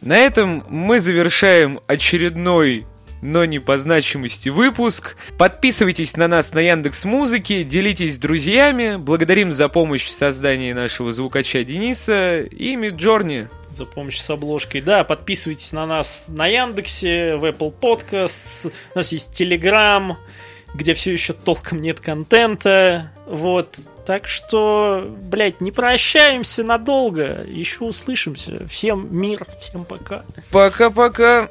На этом мы завершаем очередной но не по значимости выпуск. Подписывайтесь на нас на Яндекс Музыке, делитесь с друзьями. Благодарим за помощь в создании нашего звукача Дениса и Миджорни. За помощь с обложкой. Да, подписывайтесь на нас на Яндексе, в Apple Podcasts. У нас есть Telegram, где все еще толком нет контента. Вот. Так что, блядь, не прощаемся надолго. Еще услышимся. Всем мир, всем пока. Пока-пока.